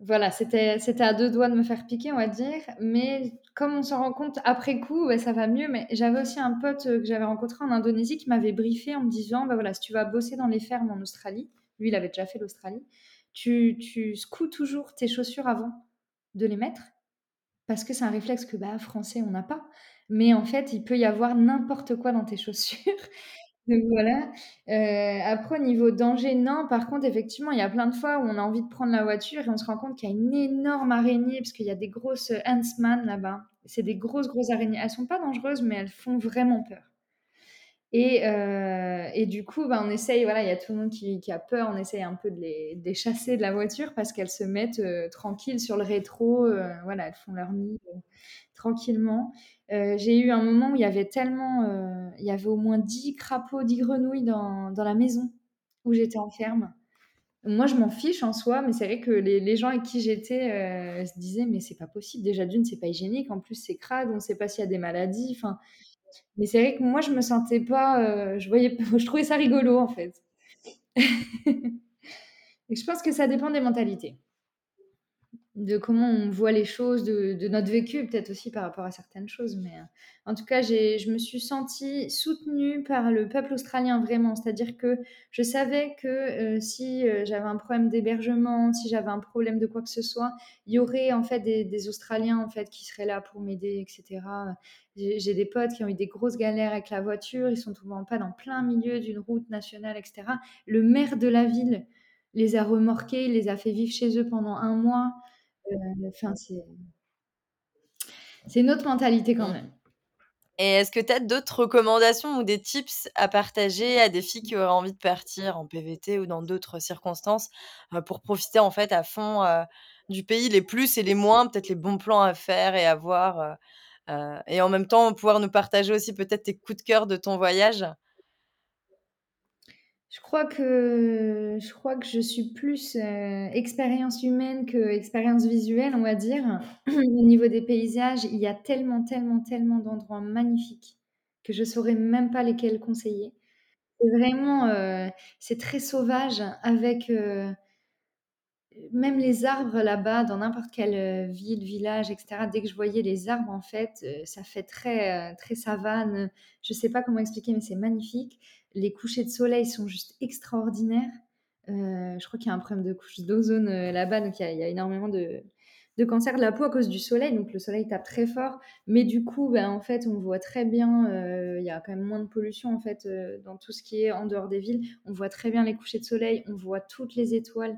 voilà, c'était à 2 doigts de me faire piquer, on va dire, mais comme on s'en rend compte après coup, ça va mieux. Mais j'avais aussi un pote, heu, que j'avais rencontré en Indonésie qui m'avait briefé en me disant: «Bah, voilà, si tu vas bosser dans les fermes en Australie», lui, il avait déjà fait l'Australie, «tu tu secoues toujours tes chaussures avant de les mettre, parce que c'est un réflexe que, bah, français, on n'a pas, mais en fait, il peut y avoir n'importe quoi dans tes chaussures». Voilà, heu, après au niveau danger, non. Par contre, effectivement, il y a plein de fois où on a envie de prendre la voiture et on se rend compte qu'il y a une énorme araignée, parce qu'il y a des grosses, heu, ants-man là-bas. C'est des grosses, grosses araignées. Elles sont pas dangereuses, mais elles font vraiment peur. Et heu et du coup, bah, on essaye, voilà, il y a tout le monde qui a peur, on essaye un peu de les de chasser de la voiture parce qu'elles se mettent, heu, tranquilles sur le rétro, heu, voilà, elles font leur nid, tranquillement. J'ai eu un moment où il y avait tellement, il y avait au moins 10 crapauds, 10 grenouilles dans dans la maison où j'étais en ferme. Moi, je m'en fiche en soi, mais c'est vrai que les les gens avec qui j'étais, se disaient: «Mais c'est pas possible, déjà d'une, c'est pas hygiénique, en plus c'est crade, on sait pas s'il y a des maladies», enfin mais c'est vrai que moi, je me sentais pas, heu, je voyais je trouvais ça rigolo, en fait. Et je pense que ça dépend des mentalités. De comment on voit les choses, de notre vécu, peut-être aussi par rapport à certaines choses, mais heu, en tout cas, je me suis sentie soutenue par le peuple australien, vraiment. C'est-à-dire que je savais que, heu, si, heu, j'avais un problème d'hébergement, si j'avais un problème de quoi que ce soit, il y aurait en fait des Australiens, en fait, qui seraient là pour m'aider et cetera. J'ai des potes qui ont eu des grosses galères avec la voiture, ils sont en panne en plein milieu d'une route nationale et cetera. Le maire de la ville les a remorqués, il les a fait vivre chez eux pendant 1 mois. Enfin, c'est c'est une autre mentalité quand même. Et est-ce que tu as d'autres recommandations ou des tips à partager à des filles qui auraient envie de partir en PVT ou dans d'autres circonstances, heu, pour profiter en fait à fond, heu, du pays, les plus et les moins, peut-être les bons plans à faire et à voir, et en même temps pouvoir nous partager aussi peut-être tes coups de cœur de ton voyage? Je crois que je crois que je suis plus, heu, expérience humaine qu'expérience visuelle, on va dire. Au niveau des paysages, il y a tellement, tellement, tellement d'endroits magnifiques que je saurais même pas lesquels conseiller. C'est vraiment, heu, c'est très sauvage avec, heu même les arbres là-bas, dans n'importe quelle, heu, ville, village et cetera, dès que je voyais les arbres, en fait, heu, ça fait très, heu, très savane, je sais pas comment expliquer, mais c'est magnifique. Les couchers de soleil sont juste extraordinaires. Je crois qu'il y a un problème de couche d'ozone, là-bas, donc il y a énormément de de cancers de la peau à cause du soleil, donc le soleil tape très fort. Mais du coup, ben, en fait, on voit très bien, il y a quand même moins de pollution, en fait, dans tout ce qui est en dehors des villes. On voit très bien les couchers de soleil, on voit toutes les étoiles.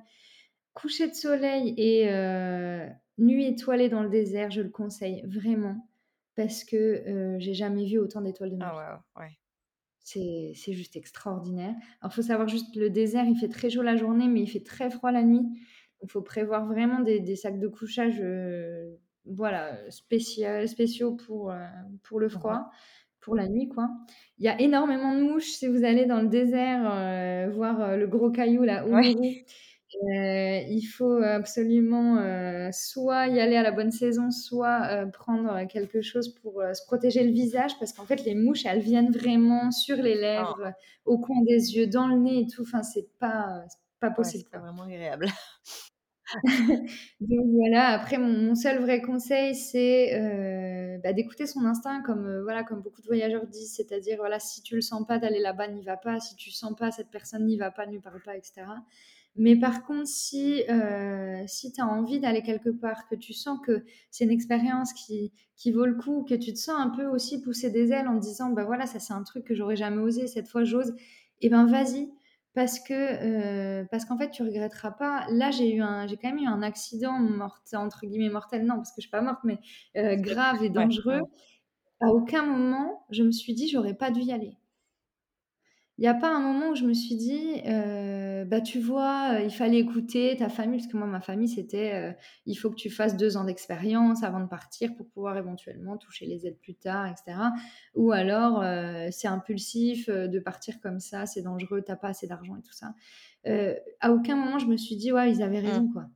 Coucher de soleil et heu, nuit étoilée dans le désert, je le conseille vraiment parce que, heu, j'ai jamais vu autant d'étoiles de ma Ah vie. waouh, ouais. C'est c'est juste extraordinaire. Alors, faut savoir juste le désert, il fait très chaud la journée, mais il fait très froid la nuit. Donc faut prévoir vraiment des des sacs de couchage, heu, voilà, heu, spécia spéciaux pour, heu, pour le froid, pour la nuit, quoi. Il y a énormément de mouches si vous allez dans le désert, voir, le gros caillou là, Ouais. Heu, il faut absolument, heu, soit y aller à la bonne saison, soit, heu, prendre quelque chose pour, se protéger le visage parce qu'en fait, les mouches, elles viennent vraiment sur les Oh. lèvres, au coin des yeux, dans le nez et tout, enfin, c'est pas, c'est pas Ouais, possible, c'est pas quoi. vraiment agréable. Donc voilà, après mon mon seul vrai conseil, c'est, bah, d'écouter son instinct comme, voilà, comme beaucoup de voyageurs disent, c'est-à-dire, voilà, si tu le sens pas d'aller là-bas, n'y va pas, si tu sens pas cette personne, n'y va pas, ne lui parle pas et cetera. Mais par contre, si, heu, si tu as envie d'aller quelque part, que tu sens que c'est une expérience qui qui vaut le coup, que tu te sens un peu aussi pousser des ailes en te disant: «Bah, voilà, ça c'est un truc que j'aurais jamais osé, cette fois j'ose» et ben, vas-y parce que, heu, parce qu'en fait, tu regretteras pas. Là, j'ai eu un j'ai quand même eu un accident mort entre guillemets «mortel», non, parce que je suis pas morte, mais, heu, grave et dangereux. À aucun moment, je me suis dit: «J'aurais pas dû y aller». Il y a pas un moment où je me suis dit, heu, bah, tu vois, heu, il fallait écouter ta famille, parce que moi, ma famille, c'était, heu, il faut que tu fasses 2 ans d'expérience avant de partir pour pouvoir éventuellement toucher les aides plus tard, et cetera. Ou alors, c'est impulsif, de partir comme ça, c'est dangereux, tu as pas assez d'argent et tout ça. À aucun moment je me suis dit: «Ouais, ils avaient Mmh. raison, quoi».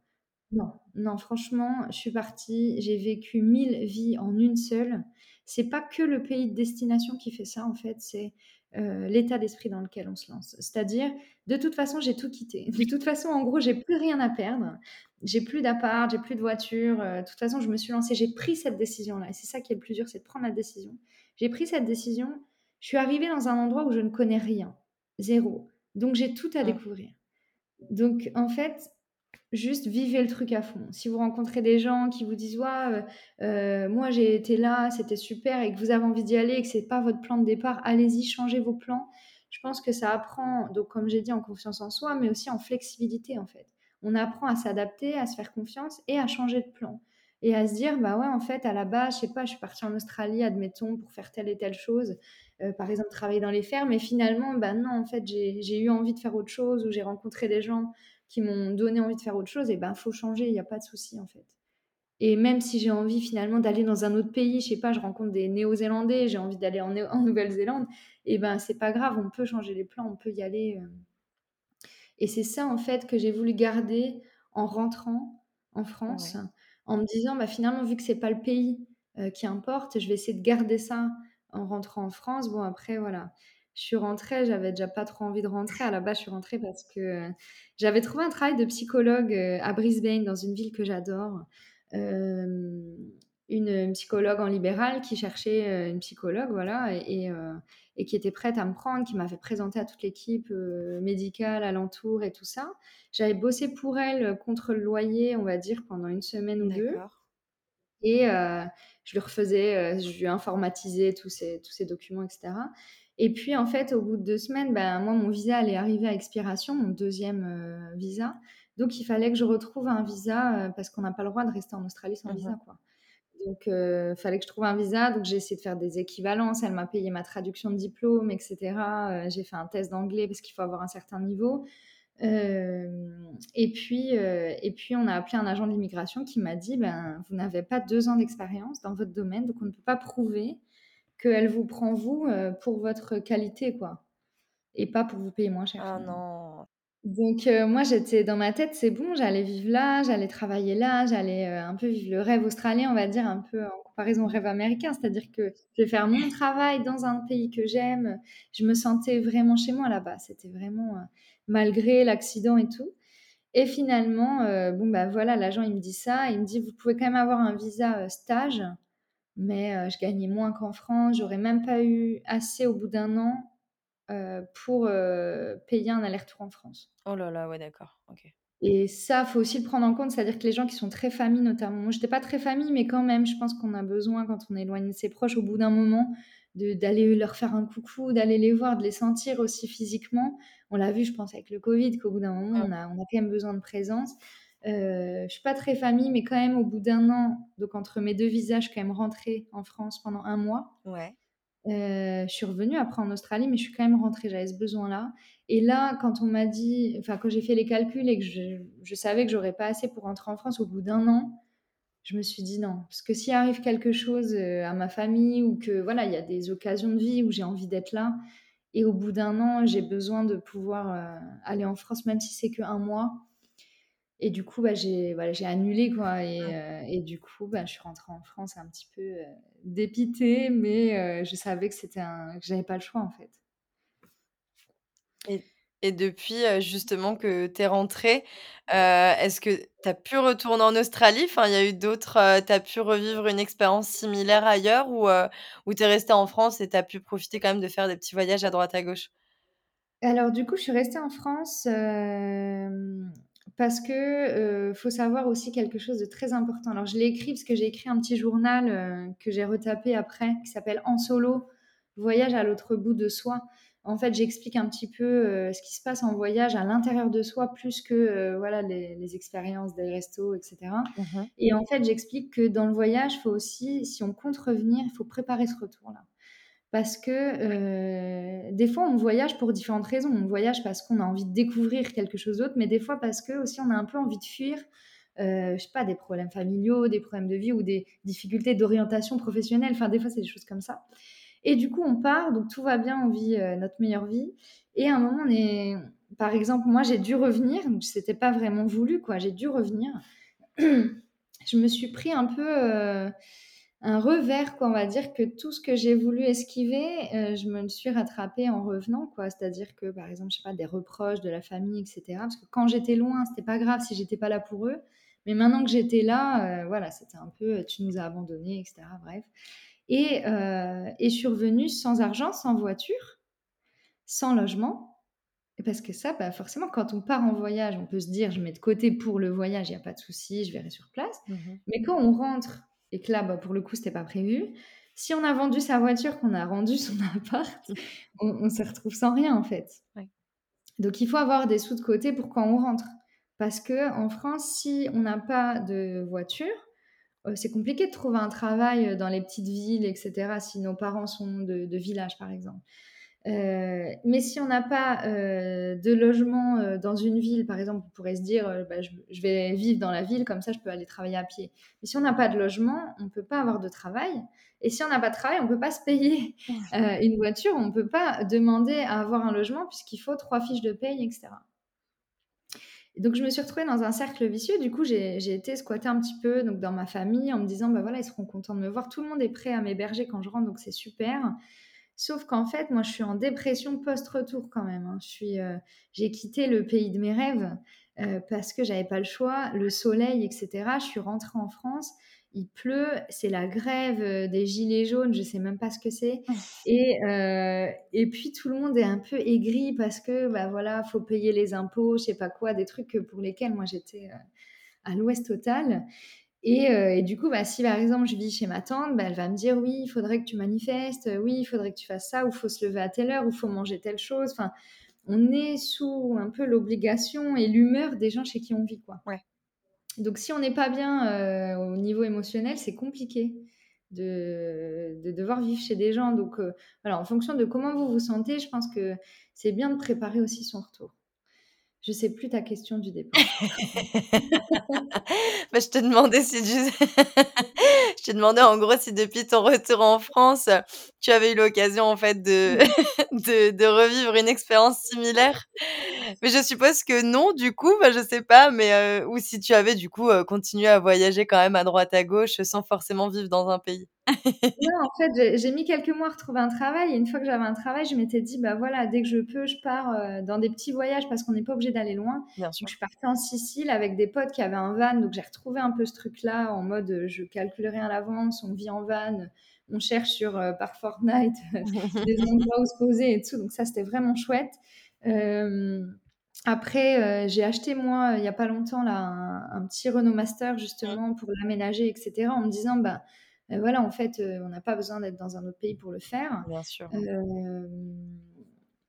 Non, non, franchement, je suis partie, j'ai vécu 1000 vies en une seule. C'est pas que le pays de destination qui fait ça, en fait, c'est, heu, l'état d'esprit dans lequel on se lance. C'est-à-dire, de toute façon, j'ai tout quitté. De toute façon, en gros, j'ai plus rien à perdre. J'ai plus d'appart, j'ai plus de voiture, heu, de toute façon, je me suis lancée, j'ai pris cette décision-là et c'est ça qui est le plus dur, c'est de prendre la décision. J'ai pris cette décision, je suis arrivée dans un endroit où je ne connais rien, zéro. Donc j'ai tout à découvrir. Donc en fait, juste vivez le truc à fond. Si vous rencontrez des gens qui vous disent: «Waouh, heu heu, moi j'ai été là, c'était super» et que vous avez envie d'y aller et que c'est pas votre plan de départ, allez-y, changez vos plans. Je pense que ça apprend, donc comme j'ai dit, en confiance en soi, mais aussi en flexibilité, en fait. On apprend à s'adapter, à se faire confiance et à changer de plan et à se dire: «Bah ouais, en fait, à la base, je sais pas, je suis partie en Australie, admettons, pour faire telle et telle chose, heu, par exemple, travailler dans les fermes et finalement, bah non, en fait, j'ai eu envie de faire autre chose ou j'ai rencontré des gens qui m'ont donné envie de faire autre chose et ben, faut changer, il y a pas de souci, en fait. Et même si j'ai envie finalement d'aller dans un autre pays, je sais pas, je rencontre des Néo-Zélandais, j'ai envie d'aller en Nouvelle-Zélande et ben, c'est pas grave, on peut changer les plans, on peut y aller, heu et c'est ça, en fait, que j'ai voulu garder en rentrant en France, Ouais. en me disant: «Bah, finalement, vu que c'est pas le pays, heu, qui importe, je vais essayer de garder ça en rentrant en France». Bon, après, voilà, je suis rentrée, j'avais déjà pas trop envie de rentrer. À la base, je suis rentrée parce que, heu, j'avais trouvé un travail de psychologue, heu, à Brisbane, dans une ville que j'adore. Hem, une, psychologue en libéral qui cherchait, une psychologue, voilà et et heu et qui était prête à me prendre, qui m'avait présentée à toute l'équipe, médicale alentour et tout ça. J'avais bossé pour elle, contre le loyer, on va dire, pendant une semaine ou 2 D'accord. et je lui refaisais, je lui informatisais tous ces tous ces documents et cetera et puis, en fait, au bout de 2 semaines, ben, moi, mon visa allait arriver à expiration, mon 2e, heu, visa. Donc il fallait que je retrouve un visa, heu, parce qu'on n'a pas le droit de rester en Australie sans Mmh visa, quoi. Donc heu, fallait que je trouve un visa, donc j'ai essayé de faire des équivalences. Elle m'a payé ma traduction de diplôme et cetera. Heu, j'ai fait un test d'anglais parce qu'il faut avoir un certain niveau. Et puis, et puis on a appelé un agent de l'immigration qui m'a dit: «Ben, vous n'avez pas 2 ans d'expérience dans votre domaine, donc on ne peut pas prouver qu'elle vous prend vous, heu, pour votre qualité, quoi et pas pour vous payer moins cher, Ah finalement». non! Donc heu, moi, j'étais dans ma tête, c'est bon, j'allais vivre là, j'allais travailler là, j'allais, heu, un peu vivre le rêve australien, on va dire, un peu en comparaison au rêve américain. C'est-à-dire que je vais faire mon travail dans un pays que j'aime. Je me sentais vraiment chez moi là-bas. C'était vraiment, malgré l'accident et tout et finalement, bon, bah, voilà, l'agent, il me dit ça. Il me dit: «Vous pouvez quand même avoir un visa, stage», mais heu, je gagnais moins qu'en France. J'aurais même pas eu assez au bout d'1 an, heu, pour, heu, payer un aller-retour en France. Oh là là, ouais, d'accord, OK. Et ça, faut aussi le prendre en compte, c'est-à-dire que les gens qui sont très famille notamment moi j'étais pas très famille, mais quand même, je pense qu'on a besoin quand on est éloigné de ses proches, au bout d'un moment, d'aller leur faire un coucou, d'aller les voir, de les sentir aussi physiquement. On l'a vu, je pense, avec le covid, qu'au bout d'un moment, on a on a quand même besoin de présence. Heu, je suis pas très famille, mais quand même, au bout d'1 an, donc entre mes 2 visas, je suis quand même rentrée en France pendant 1 mois. Ouais. Heu, je suis revenue après en Australie, mais je suis quand même rentrée, j'avais ce besoin-là et là, quand on m'a dit enfin, quand j'ai fait les calculs et que je je savais que j'aurais pas assez pour rentrer en France au bout d'1 an, je me suis dit: «Non». Parce que s'il arrive quelque chose, heu, à ma famille ou que voilà, il y a des occasions de vie où j'ai envie d'être là et au bout d'1 an, j'ai besoin de pouvoir, heu, aller en France, même si c'est que 1 mois et du coup, bah, j'ai voilà, annulé, quoi et Mmh. heu et du coup, bah, je suis rentrée en France un petit peu, heu, dépitée, mais heu, je savais que c'était un que j'avais pas le choix, en fait. Et et depuis, heu, justement que tu es rentrée, est-ce que tu as pu retourner en Australie? Enfin, il y a eu d'autres, tu as pu revivre une expérience similaire ailleurs ou ou tu es restée en France et tu as pu profiter quand même de faire des petits voyages à droite à gauche? Alors du coup, je suis restée en France, parce que, heu, faut savoir aussi quelque chose de très important. Alors je l'ai écrit parce que j'ai écrit un petit journal, heu, que j'ai retapé après, qui s'appelle «En solo, voyage à l'autre bout de soi». En fait, j'explique un petit peu, heu, ce qui se passe en voyage à l'intérieur de soi plus que, voilà les les expériences des restos et cetera Mmh mh. et en fait, j'explique que dans le voyage, faut aussi si on compte revenir, il faut préparer ce retour-là. Parce que des fois, on voyage pour différentes raisons. On voyage parce qu'on a envie de découvrir quelque chose d'autre, mais des fois parce que aussi on a un peu envie de fuir, je sais pas, des problèmes familiaux, des problèmes de vie ou des difficultés d'orientation professionnelle. Enfin, des fois, c'est des choses comme ça. Et du coup, on part, donc tout va bien, on vit notre meilleure vie. Et à un moment, on est, par exemple, moi, j'ai dû revenir, donc c'était pas vraiment voulu, quoi. J'ai dû revenir. je me suis pris un peu un revers, quoi. On va dire que tout ce que j'ai voulu esquiver, euh, je me le suis rattrapé en revenant, quoi. C'est-à-dire que, par exemple, je sais pas, des reproches de la famille, etc. Parce que quand j'étais loin, c'était pas grave si j'étais pas là pour eux. Mais maintenant que j'étais là, euh, voilà, c'était un peu, tu nous as abandonnés, etc. Bref. Et, euh, et je suis revenue sans argent, sans voiture, sans logement. Parce que ça, bah forcément, quand on part en voyage, on peut se dire, je mets de côté pour le voyage, il n'y a pas de souci, je verrai sur place. Mmh Mais quand on rentre et que là, bah, pour le coup, c'était pas prévu. Si on a vendu sa voiture, qu'on a rendu son appart, on, se retrouve sans rien en fait. Donc il faut avoir des sous de côté pour quand on rentre. Parce que en France, si on n'a pas de voiture, euh, c'est compliqué de trouver un travail dans les petites villes, etc. Si nos parents sont de, de village, par exemple. Euh, mais si on n'a pas euh, de logement euh, dans une ville, par exemple, on pourrait se dire bah, je, vais vivre dans la ville, comme ça je peux aller travailler à pied. Mais si on n'a pas de logement, on ne peut pas avoir de travail. Et si on n'a pas de travail, on ne peut pas se payer une voiture, on ne peut pas demander à avoir un logement puisqu'il faut trois fiches de paye, etc. Et donc je me suis retrouvée dans un cercle vicieux. Du coup, j'ai été squatter un petit peu donc, dans ma famille en me disant bah voilà, ils seront contents de me voir. Tout le monde est prêt à m'héberger quand je rentre, donc c'est super. Sauf qu'en fait, moi, je suis en dépression post-retour quand même. Hein. Je suis, euh, j'ai quitté le pays de mes rêves euh, parce que j'avais pas le choix, le soleil, etc. Je suis rentrée en France, il pleut, c'est la grève euh, des gilets jaunes, je sais même pas ce que c'est. Et, et puis tout le monde est un peu aigri parce que, bah voilà, faut payer les impôts, je sais pas quoi, des trucs pour lesquels moi j'étais à l'ouest total. Euh, et, du coup, bah, si par exemple je vis chez ma tante, bah, elle va me dire oui, il faudrait que tu manifestes, oui, il faudrait que tu fasses ça, ou il faut se lever à telle heure, ou il faut manger telle chose. Enfin, on est sous un peu l'obligation et l'humeur des gens chez qui on vit. Quoi. Ouais. Donc si on n'est pas bien euh, au niveau émotionnel, c'est compliqué de, de, devoir vivre chez des gens. Donc euh, voilà, en fonction de comment vous vous sentez, je pense que c'est bien de préparer aussi son retour. Je sais plus ta question du départ. bah, je te demandais si tu... je te demandais en gros si depuis ton retour en France, tu avais eu l'occasion en fait de... de, de revivre une expérience similaire. Mais je suppose que non, du coup, bah, je sais pas, mais euh, ou si tu avais du coup euh, continué à voyager quand même à droite à gauche sans forcément vivre dans un pays. non, en fait, j'ai mis quelques mois à retrouver un travail. Et une fois que j'avais un travail, je m'étais dit, bah voilà, dès que je peux, je pars euh, dans des petits voyages parce qu'on n'est pas obligé d'aller loin. Bien sûr. Donc, je partais en Sicile avec des potes qui avaient un van. Donc, j'ai retrouvé un peu ce truc-là en mode, euh, je calcule rien à l'avance, on vit en van, on cherche sur euh, par Fortnite des endroits où se poser et tout. Donc, ça, c'était vraiment chouette. Après, j'ai acheté moi, il n'y a pas longtemps, là, un, un petit Renault Master justement pour l'aménager, etc. En me disant, bah voilà, en fait, on n'a pas besoin d'être dans un autre pays pour le faire. Bien sûr.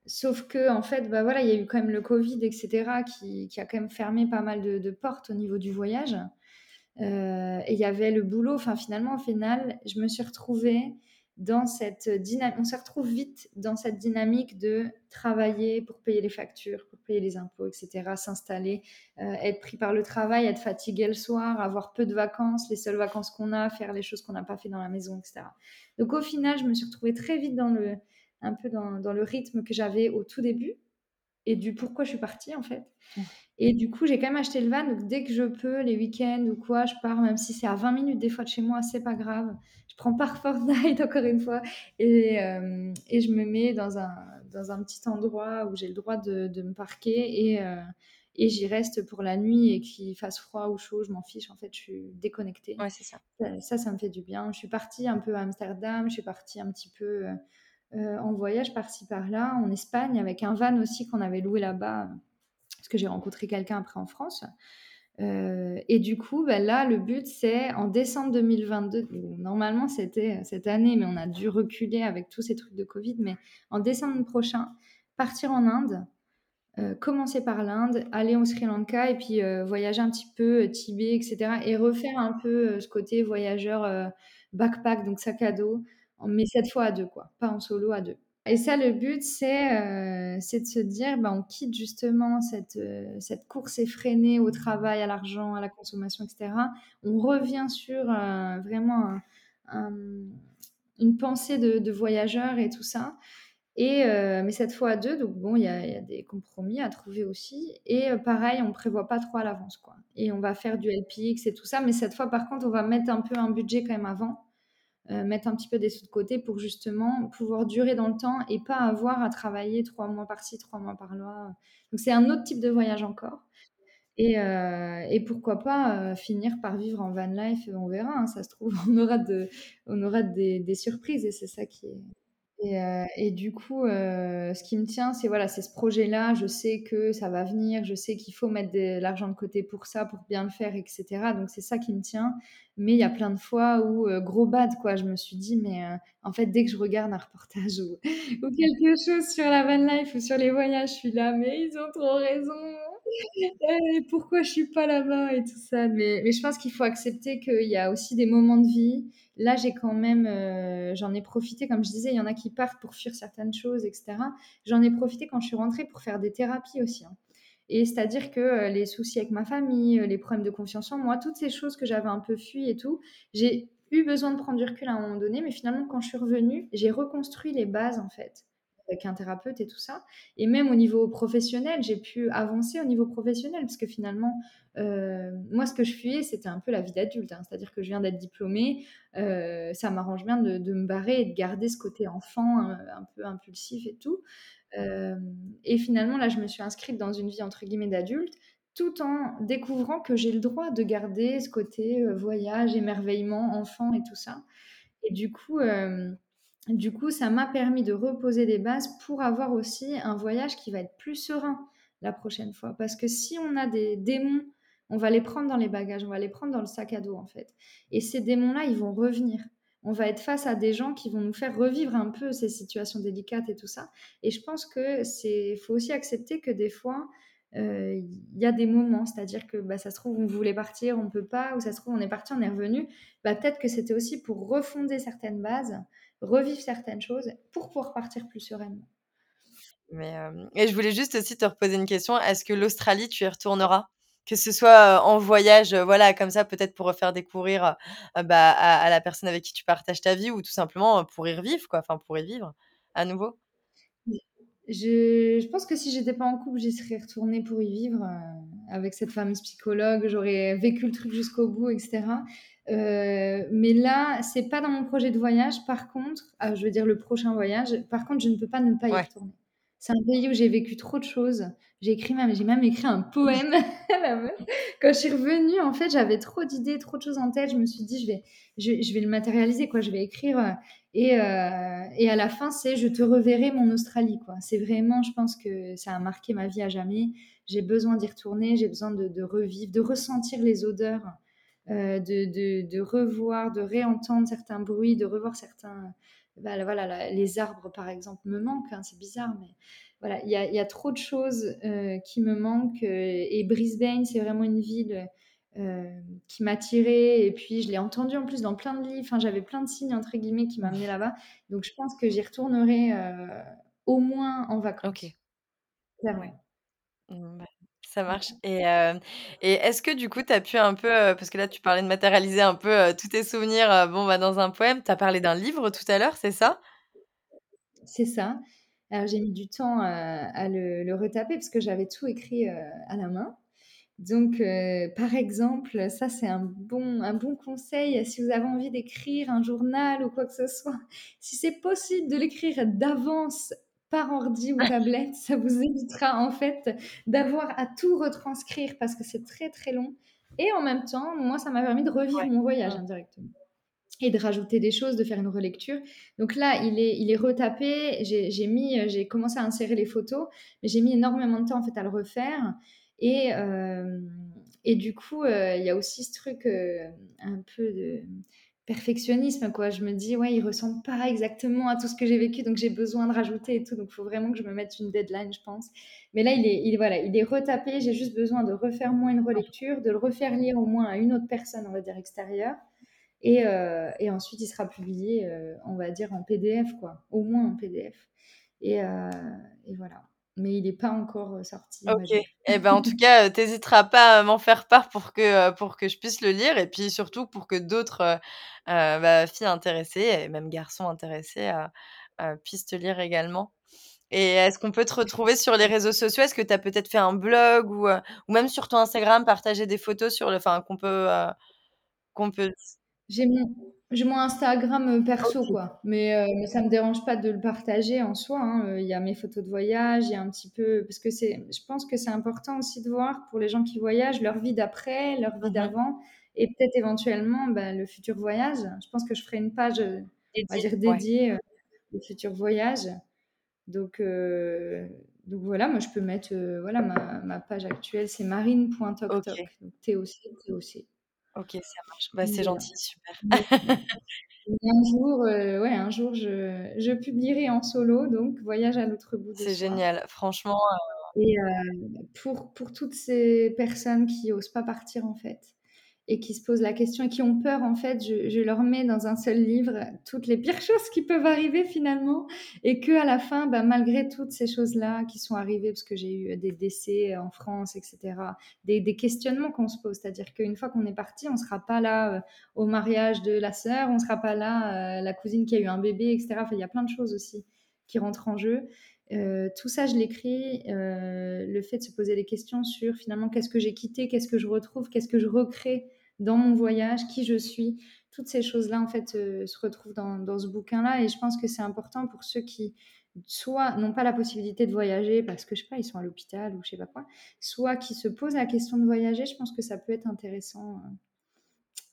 sauf que, en fait, bah voilà, il y a eu quand même le Covid, etc., qui, a quand même fermé pas mal de, de portes au niveau du voyage. et il y avait le boulot. Enfin, finalement, au final, je me suis retrouvée dans cette dynamique, on se retrouve vite dans cette dynamique de travailler pour payer les factures, pour payer les impôts, etc., s'installer, euh, être pris par le travail, être fatigué le soir, avoir peu de vacances, les seules vacances qu'on a, faire les choses qu'on n'a pas fait dans la maison, etc. Donc au final, je me suis retrouvée très vite dans le, un peu dans, dans le rythme que j'avais au tout début et du pourquoi je suis partie en fait. Mmh. Et du coup, j'ai quand même acheté le van. Donc, dès que je peux, les week-ends ou quoi, je pars, même si c'est à 20 minutes des fois de chez moi, c'est pas grave. Je prends par Fortnite encore une fois et, euh, et, je me mets dans un, dans un petit endroit où j'ai le droit de, de me parquer et, euh, et j'y reste pour la nuit et qu'il fasse froid ou chaud, je m'en fiche. En fait, je suis déconnectée. Ouais, c'est ça. ça. ça. me fait du bien. Je suis partie un peu à Amsterdam, je suis partie un petit peu euh, en voyage par-ci par-là, en Espagne, avec un van aussi qu'on avait loué là-bas parce que j'ai rencontré quelqu'un après en France. Euh, et du coup, bah, là, le but, c'est en décembre 2022, normalement c'était cette année, mais on a dû reculer avec tous ces trucs de Covid, mais en décembre prochain, partir en Inde, euh, commencer par l'Inde, aller au Sri Lanka et puis euh, voyager un petit peu, Tibet, etc. Et refaire un peu ce côté voyageur backpack, donc sac à dos, mais cette fois à deux, quoi, pas en solo, à deux. Et ça, le but, c'est euh, de se dire, bah, on quitte justement cette, euh, cette course effrénée au travail, à l'argent, à la consommation, etc. On revient sur euh, vraiment une pensée de, voyageur et tout ça. Et, mais cette fois à deux, donc bon, il y, y, a des compromis à trouver aussi. Et pareil, on prévoit pas trop à l'avance, quoi. Et on va faire du LPX et tout ça, mais cette fois, par contre, on va mettre un peu un budget quand même avant euh, mettre un petit peu des sous de côté pour justement pouvoir durer dans le temps et pas avoir à travailler trois mois par-ci, trois mois par-là. Donc c'est un autre type de voyage encore. Et, euh, et pourquoi pas euh, finir par vivre en van life, on verra, hein, ça se trouve, on aura, de, on aura des, des surprises et c'est ça qui est, et, euh, et, du coup, euh, ce qui me tient, c'est voilà, c'est ce projet-là. Je sais que ça va venir, je sais qu'il faut mettre de l'argent de côté pour ça, pour bien le faire, etc. Donc c'est ça qui me tient. Mais il y a plein de fois où euh, gros bad, quoi. Je me suis dit, mais en fait, dès que je regarde un reportage ou, ou, quelque chose sur la van life ou sur les voyages, je suis là, mais ils ont trop raison. Et pourquoi je suis pas là-bas et tout ça. Mais, mais je pense qu'il faut accepter qu'il y a aussi des moments de vie Là, j'ai quand même, euh, j'en ai profité, comme je disais, il y en a qui partent pour fuir certaines choses, etc. J'en ai profité quand je suis rentrée pour faire des thérapies aussi. Hein. Et c'est-à-dire que euh, les soucis avec ma famille, euh, les problèmes de confiance en moi, toutes ces choses que j'avais un peu fui et tout, j'ai eu besoin de prendre du recul à un moment donné, mais finalement, quand je suis revenue, j'ai reconstruit les bases, en fait avec un thérapeute et tout ça. Et même au niveau professionnel, j'ai pu avancer au niveau professionnel parce que finalement, euh, moi, ce que je fuyais, c'était un peu la vie d'adulte. Hein. C'est-à-dire que je viens d'être diplômée, euh, ça m'arrange bien de, me barrer et de garder ce côté enfant un, un peu impulsif et tout. Euh, et finalement, là, je me suis inscrite dans une vie entre guillemets d'adulte tout en découvrant que j'ai le droit de garder ce côté voyage, émerveillement, enfant et tout ça. Et du coup, du coup, ça m'a permis de reposer des bases pour avoir aussi un voyage qui va être plus serein la prochaine fois. Parce que si on a des démons, on va les prendre dans les bagages, on va les prendre dans le sac à dos en fait. Et ces démons-là, ils vont revenir. On va être face à des gens qui vont nous faire revivre un peu ces situations délicates et tout ça. Et je pense que c'est, faut aussi accepter que des fois, euh, il y a des moments, c'est-à-dire que bah, ça se trouve, on voulait partir, on peut pas, ou ça se trouve, on est parti, on est revenu. Bah, peut-être que c'était aussi pour refonder certaines bases revivre certaines choses pour pouvoir partir plus sereinement. Mais, euh, et je voulais juste aussi te reposer une question. Est-ce que l'Australie, tu y retourneras? Que ce soit en voyage, voilà, comme ça, peut-être pour refaire découvrir bah, à, la personne avec qui tu partages ta vie, ou tout simplement pour y revivre, quoi, enfin pour y vivre à nouveau? Je, je pense que si j'étais pas en couple, j'y serais retournée pour y vivre avec cette fameuse psychologue. J'aurais vécu le truc jusqu'au bout, etc. Euh, mais là, c'est pas dans mon projet de voyage. Par contre, ah, je veux dire le prochain voyage. Par contre, je ne peux pas ne pas y retourner. C'est un pays où j'ai vécu trop de choses. J'ai écrit même, j'ai même écrit un poème. Quand je suis revenue, en fait, j'avais trop d'idées, trop de choses en tête. Je me suis dit, je vais, je, vais le matérialiser, quoi. Je vais écrire. Euh, et, euh, et à la fin, c'est je te reverrai mon Australie, quoi. C'est vraiment, je pense que ça a marqué ma vie à jamais. J'ai besoin d'y retourner. J'ai besoin de, de, revivre, de ressentir les odeurs euh, de, revoir, de réentendre certains bruits, de revoir certains... Bah, voilà, les arbres, par exemple, me manquent, hein, c'est bizarre, mais voilà, il y a, trop de choses euh, qui me manquent. Euh, et Brisbane, c'est vraiment une ville qui m'a tirée. Et puis, je l'ai entendu en plus dans plein de livres. Enfin, j'avais plein de signes, entre guillemets, qui m'amenaient là-bas. Donc, je pense que j'y retournerai au moins en vacances. Ok. Clairement. Bah, ça marche et et est-ce que du coup, tu as pu un peu, parce que là, tu parlais de matérialiser un peu, tous tes souvenirs, bon, bah, dans un poème. Tu as parlé d'un livre tout à l'heure, c'est ça? C'est ça. Alors j'ai mis du temps, à le retaper parce que j'avais tout écrit, à la main. Donc par exemple, ça c'est un bon un bon conseil si vous avez envie d'écrire un journal ou quoi que ce soit. Si c'est possible de l'écrire d'avance par ordi ou tablette, ça vous évitera en fait d'avoir à tout retranscrire parce que c'est très très long. Et en même temps, moi, ça m'a permis de revivre mon voyage indirectement et de rajouter des choses, de faire une relecture. Donc là, il est, il est retapé. J'ai mis, j'ai commencé à insérer les photos, mais j'ai mis énormément de temps en fait à le refaire. Et, euh, et du coup, euh, il y a aussi ce truc euh, un peu de perfectionnisme, quoi. Je me dis, ouais, il ressemble pas exactement à tout ce que j'ai vécu, donc j'ai besoin de rajouter et tout. Donc, il faut vraiment que je me mette une deadline, je pense. Mais là, il est, il, voilà, il est retapé. J'ai juste besoin de refaire moins une relecture, de le refaire lire au moins à une autre personne, on va dire extérieure. Et, et ensuite, il sera publié, on va dire, en PDF, quoi. Au moins en PDF. Et, et voilà mais il n'est pas encore sorti. Ok. Eh ben, en tout cas, tu n'hésiteras pas à m'en faire part pour que, pour que je puisse le lire et puis surtout pour que d'autres bah, filles intéressées et même garçons intéressés puissent te lire également. Et est-ce qu'on peut te retrouver sur les réseaux sociaux? Est-ce que tu as peut-être fait un blog ou, ou même sur ton Instagram, partager des photos sur le, enfin, qu'on peut, qu'on peut. J'ai mon, j'ai mon Instagram euh, perso, quoi. Mais, euh, mais ça me dérange pas de le partager en soi. Hein. Euh, il y a mes photos de voyage, il y a un petit peu. Parce que c'est, je pense que c'est important aussi de voir pour les gens qui voyagent leur vie d'après, leur vie mmh d'avant et peut-être éventuellement bah, le futur voyage. Je pense que je ferai une page, on va dire, dédiée au futur voyage. Donc, donc voilà, moi je peux mettre voilà, ma, ma page actuelle, c'est marine.toctoc. Okay. Donc TOC, TOC. Ok, ça marche. Bah, c'est gentil, super. un jour, euh, ouais, un jour je, je, publierai en solo, donc Voyage à l'autre bout. C'est génial, franchement. Euh Et euh, pour, pour toutes ces personnes qui osent pas partir, en fait, et qui se posent la question et qui ont peur, en fait, je, leur mets dans un seul livre toutes les pires choses qui peuvent arriver finalement, et que à la fin, bah, malgré toutes ces choses-là qui sont arrivées, parce que j'ai eu des décès en France, etc., des, questionnements qu'on se pose, c'est-à-dire qu'une fois qu'on est parti, on sera pas là euh, au mariage de la sœur, on sera pas là euh, la cousine qui a eu un bébé, etc. Il y a plein de choses aussi qui rentrent en jeu. Euh, tout ça, je l'écris. Euh, le fait de se poser des questions sur finalement qu'est-ce que j'ai quitté, qu'est-ce que je retrouve, qu'est-ce que je recrée dans mon voyage, qui je suis. Toutes ces choses-là, en fait, euh, se retrouvent dans, ce bouquin-là. Et je pense que c'est important pour ceux qui, soit n'ont pas la possibilité de voyager parce que, je sais pas, ils sont à l'hôpital ou je sais pas quoi, soit qui se posent la question de voyager. Je pense que ça peut être intéressant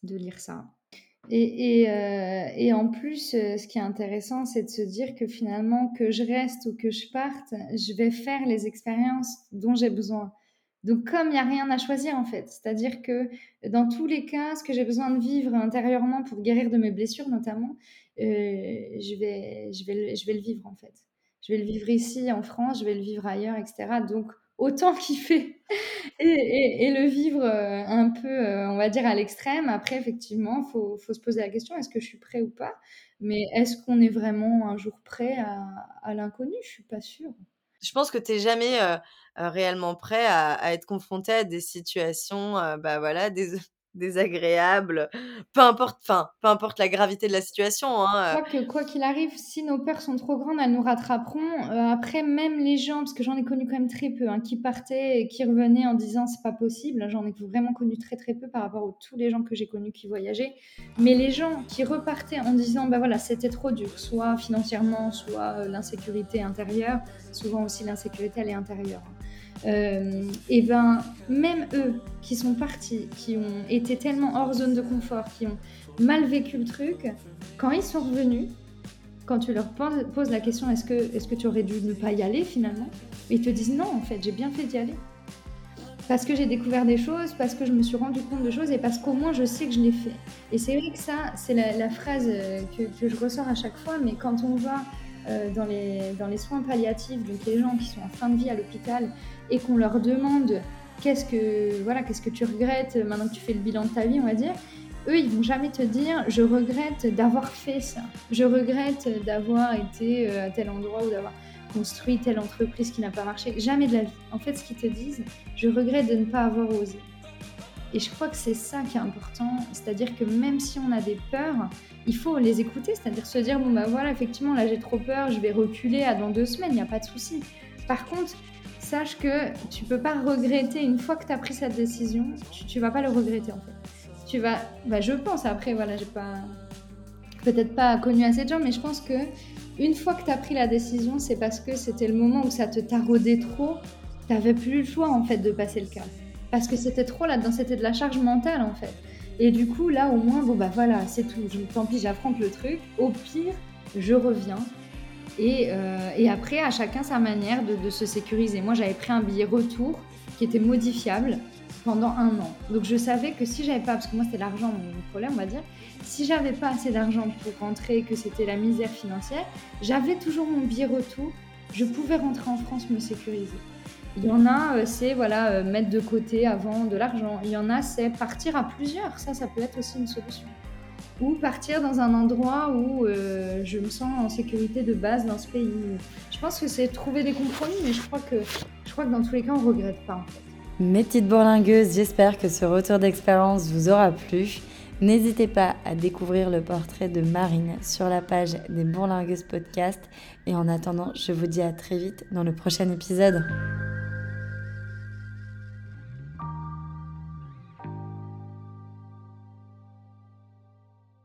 de lire ça. Et, et, euh, en plus, euh, ce qui est intéressant, c'est de se dire que finalement, que je reste ou que je parte, je vais faire les expériences dont j'ai besoin. Donc, comme il n'y a rien à choisir, en fait, c'est-à-dire que dans tous les cas, ce que j'ai besoin de vivre intérieurement pour guérir de mes blessures, notamment, euh, je, vais, le vivre, en fait. Je vais le vivre ici, en France, je vais le vivre ailleurs, etc. Donc, autant kiffer et, et, le vivre euh, un peu, euh, on va dire, à l'extrême. Après, effectivement, il faut, se poser la question, est-ce que je suis prêt ou pas? Mais est-ce qu'on est vraiment un jour prêt à, l'inconnu? Je suis pas sûre. Je pense que tu n'es jamais réellement prêt à, à, être confronté à des situations, bah voilà, des, désagréable, peu importe, enfin, peu importe la gravité de la situation. Hein. Je crois que quoi qu'il arrive, si nos peurs sont trop grandes, elles nous rattraperont. Euh, après, même les gens, parce que j'en ai connu quand même très peu, hein, qui partaient et qui revenaient en disant c'est pas possible. J'en ai vraiment connu très très peu par rapport à tous les gens que j'ai connus qui voyageaient. Mais les gens qui repartaient en disant bah voilà c'était trop dur, soit financièrement, soit euh, l'insécurité intérieure. Souvent aussi l'insécurité elle est intérieure. Hein euh, et ben même eux qui sont partis, qui ont été tellement hors zone de confort, qui ont mal vécu le truc, quand ils sont revenus, quand tu leur poses la question est-ce que, est que tu aurais dû ne pas y aller finalement Ils te disent non en fait, j'ai bien fait d'y aller. Parce que j'ai découvert des choses, parce que je me suis rendu compte de choses et parce qu'au moins je sais que je l'ai fait. Et c'est vrai que ça, c'est la, phrase euh, que, que, je ressors à chaque fois, mais quand on va dans, les, dans les soins palliatifs, donc les gens qui sont en fin de vie à l'hôpital et qu'on leur demande qu'est-ce que, voilà, qu'est-ce que tu regrettes maintenant que tu fais le bilan de ta vie, on va dire, eux, ils vont jamais te dire je regrette d'avoir fait ça, je regrette d'avoir été euh, à tel endroit ou d'avoir construit telle entreprise qui n'a pas marché. Jamais de la vie. En fait, ce qu'ils te disent, je regrette de ne pas avoir osé. Et je crois que c'est ça qui est important, c'est-à-dire que même si on a des peurs, il faut les écouter, c'est-à-dire se dire bon bah voilà, effectivement là j'ai trop peur, je vais reculer à dans deux semaines, il n'y a pas de souci. Par contre, sache que tu peux pas regretter une fois que tu as pris cette décision, tu, tu vas pas le regretter en fait. Tu vas, bah je pense après voilà, j'ai pas peut-être pas connu assez de gens, mais je pense que une fois que tu as pris la décision, c'est parce que c'était le moment où ça te taraudait trop, tu n'avais plus le choix en fait de passer le cap parce que c'était trop là-dedans, c'était de la charge mentale en fait. Et du coup, là au moins, bon bah voilà, c'est tout. Tant pis, j'affronte le truc. Au pire, je reviens. Et, euh, et après, à chacun sa manière de, de se sécuriser. Moi, j'avais pris un billet retour qui était modifiable pendant un an. Donc je savais que si j'avais pas, parce que moi c'était l'argent mon problème, on va dire, si j'avais pas assez d'argent pour rentrer, que c'était la misère financière, j'avais toujours mon billet retour. Je pouvais rentrer en France, me sécuriser. Il y en a, euh, c'est voilà, euh, mettre de côté avant de l'argent. Il y en a, c'est partir à plusieurs. Ça, ça peut être aussi une solution. ou partir dans un endroit où euh, je me sens en sécurité de base dans ce pays. Je pense que c'est trouver des compromis, mais je crois que, je crois que dans tous les cas, on ne regrette pas. Mes petites bourlingueuses, j'espère que ce retour d'expérience vous aura plu. N'hésitez pas à découvrir le portrait de Marine sur la page des Bourlingueuses Podcast. Et en attendant, je vous dis à très vite dans le prochain épisode.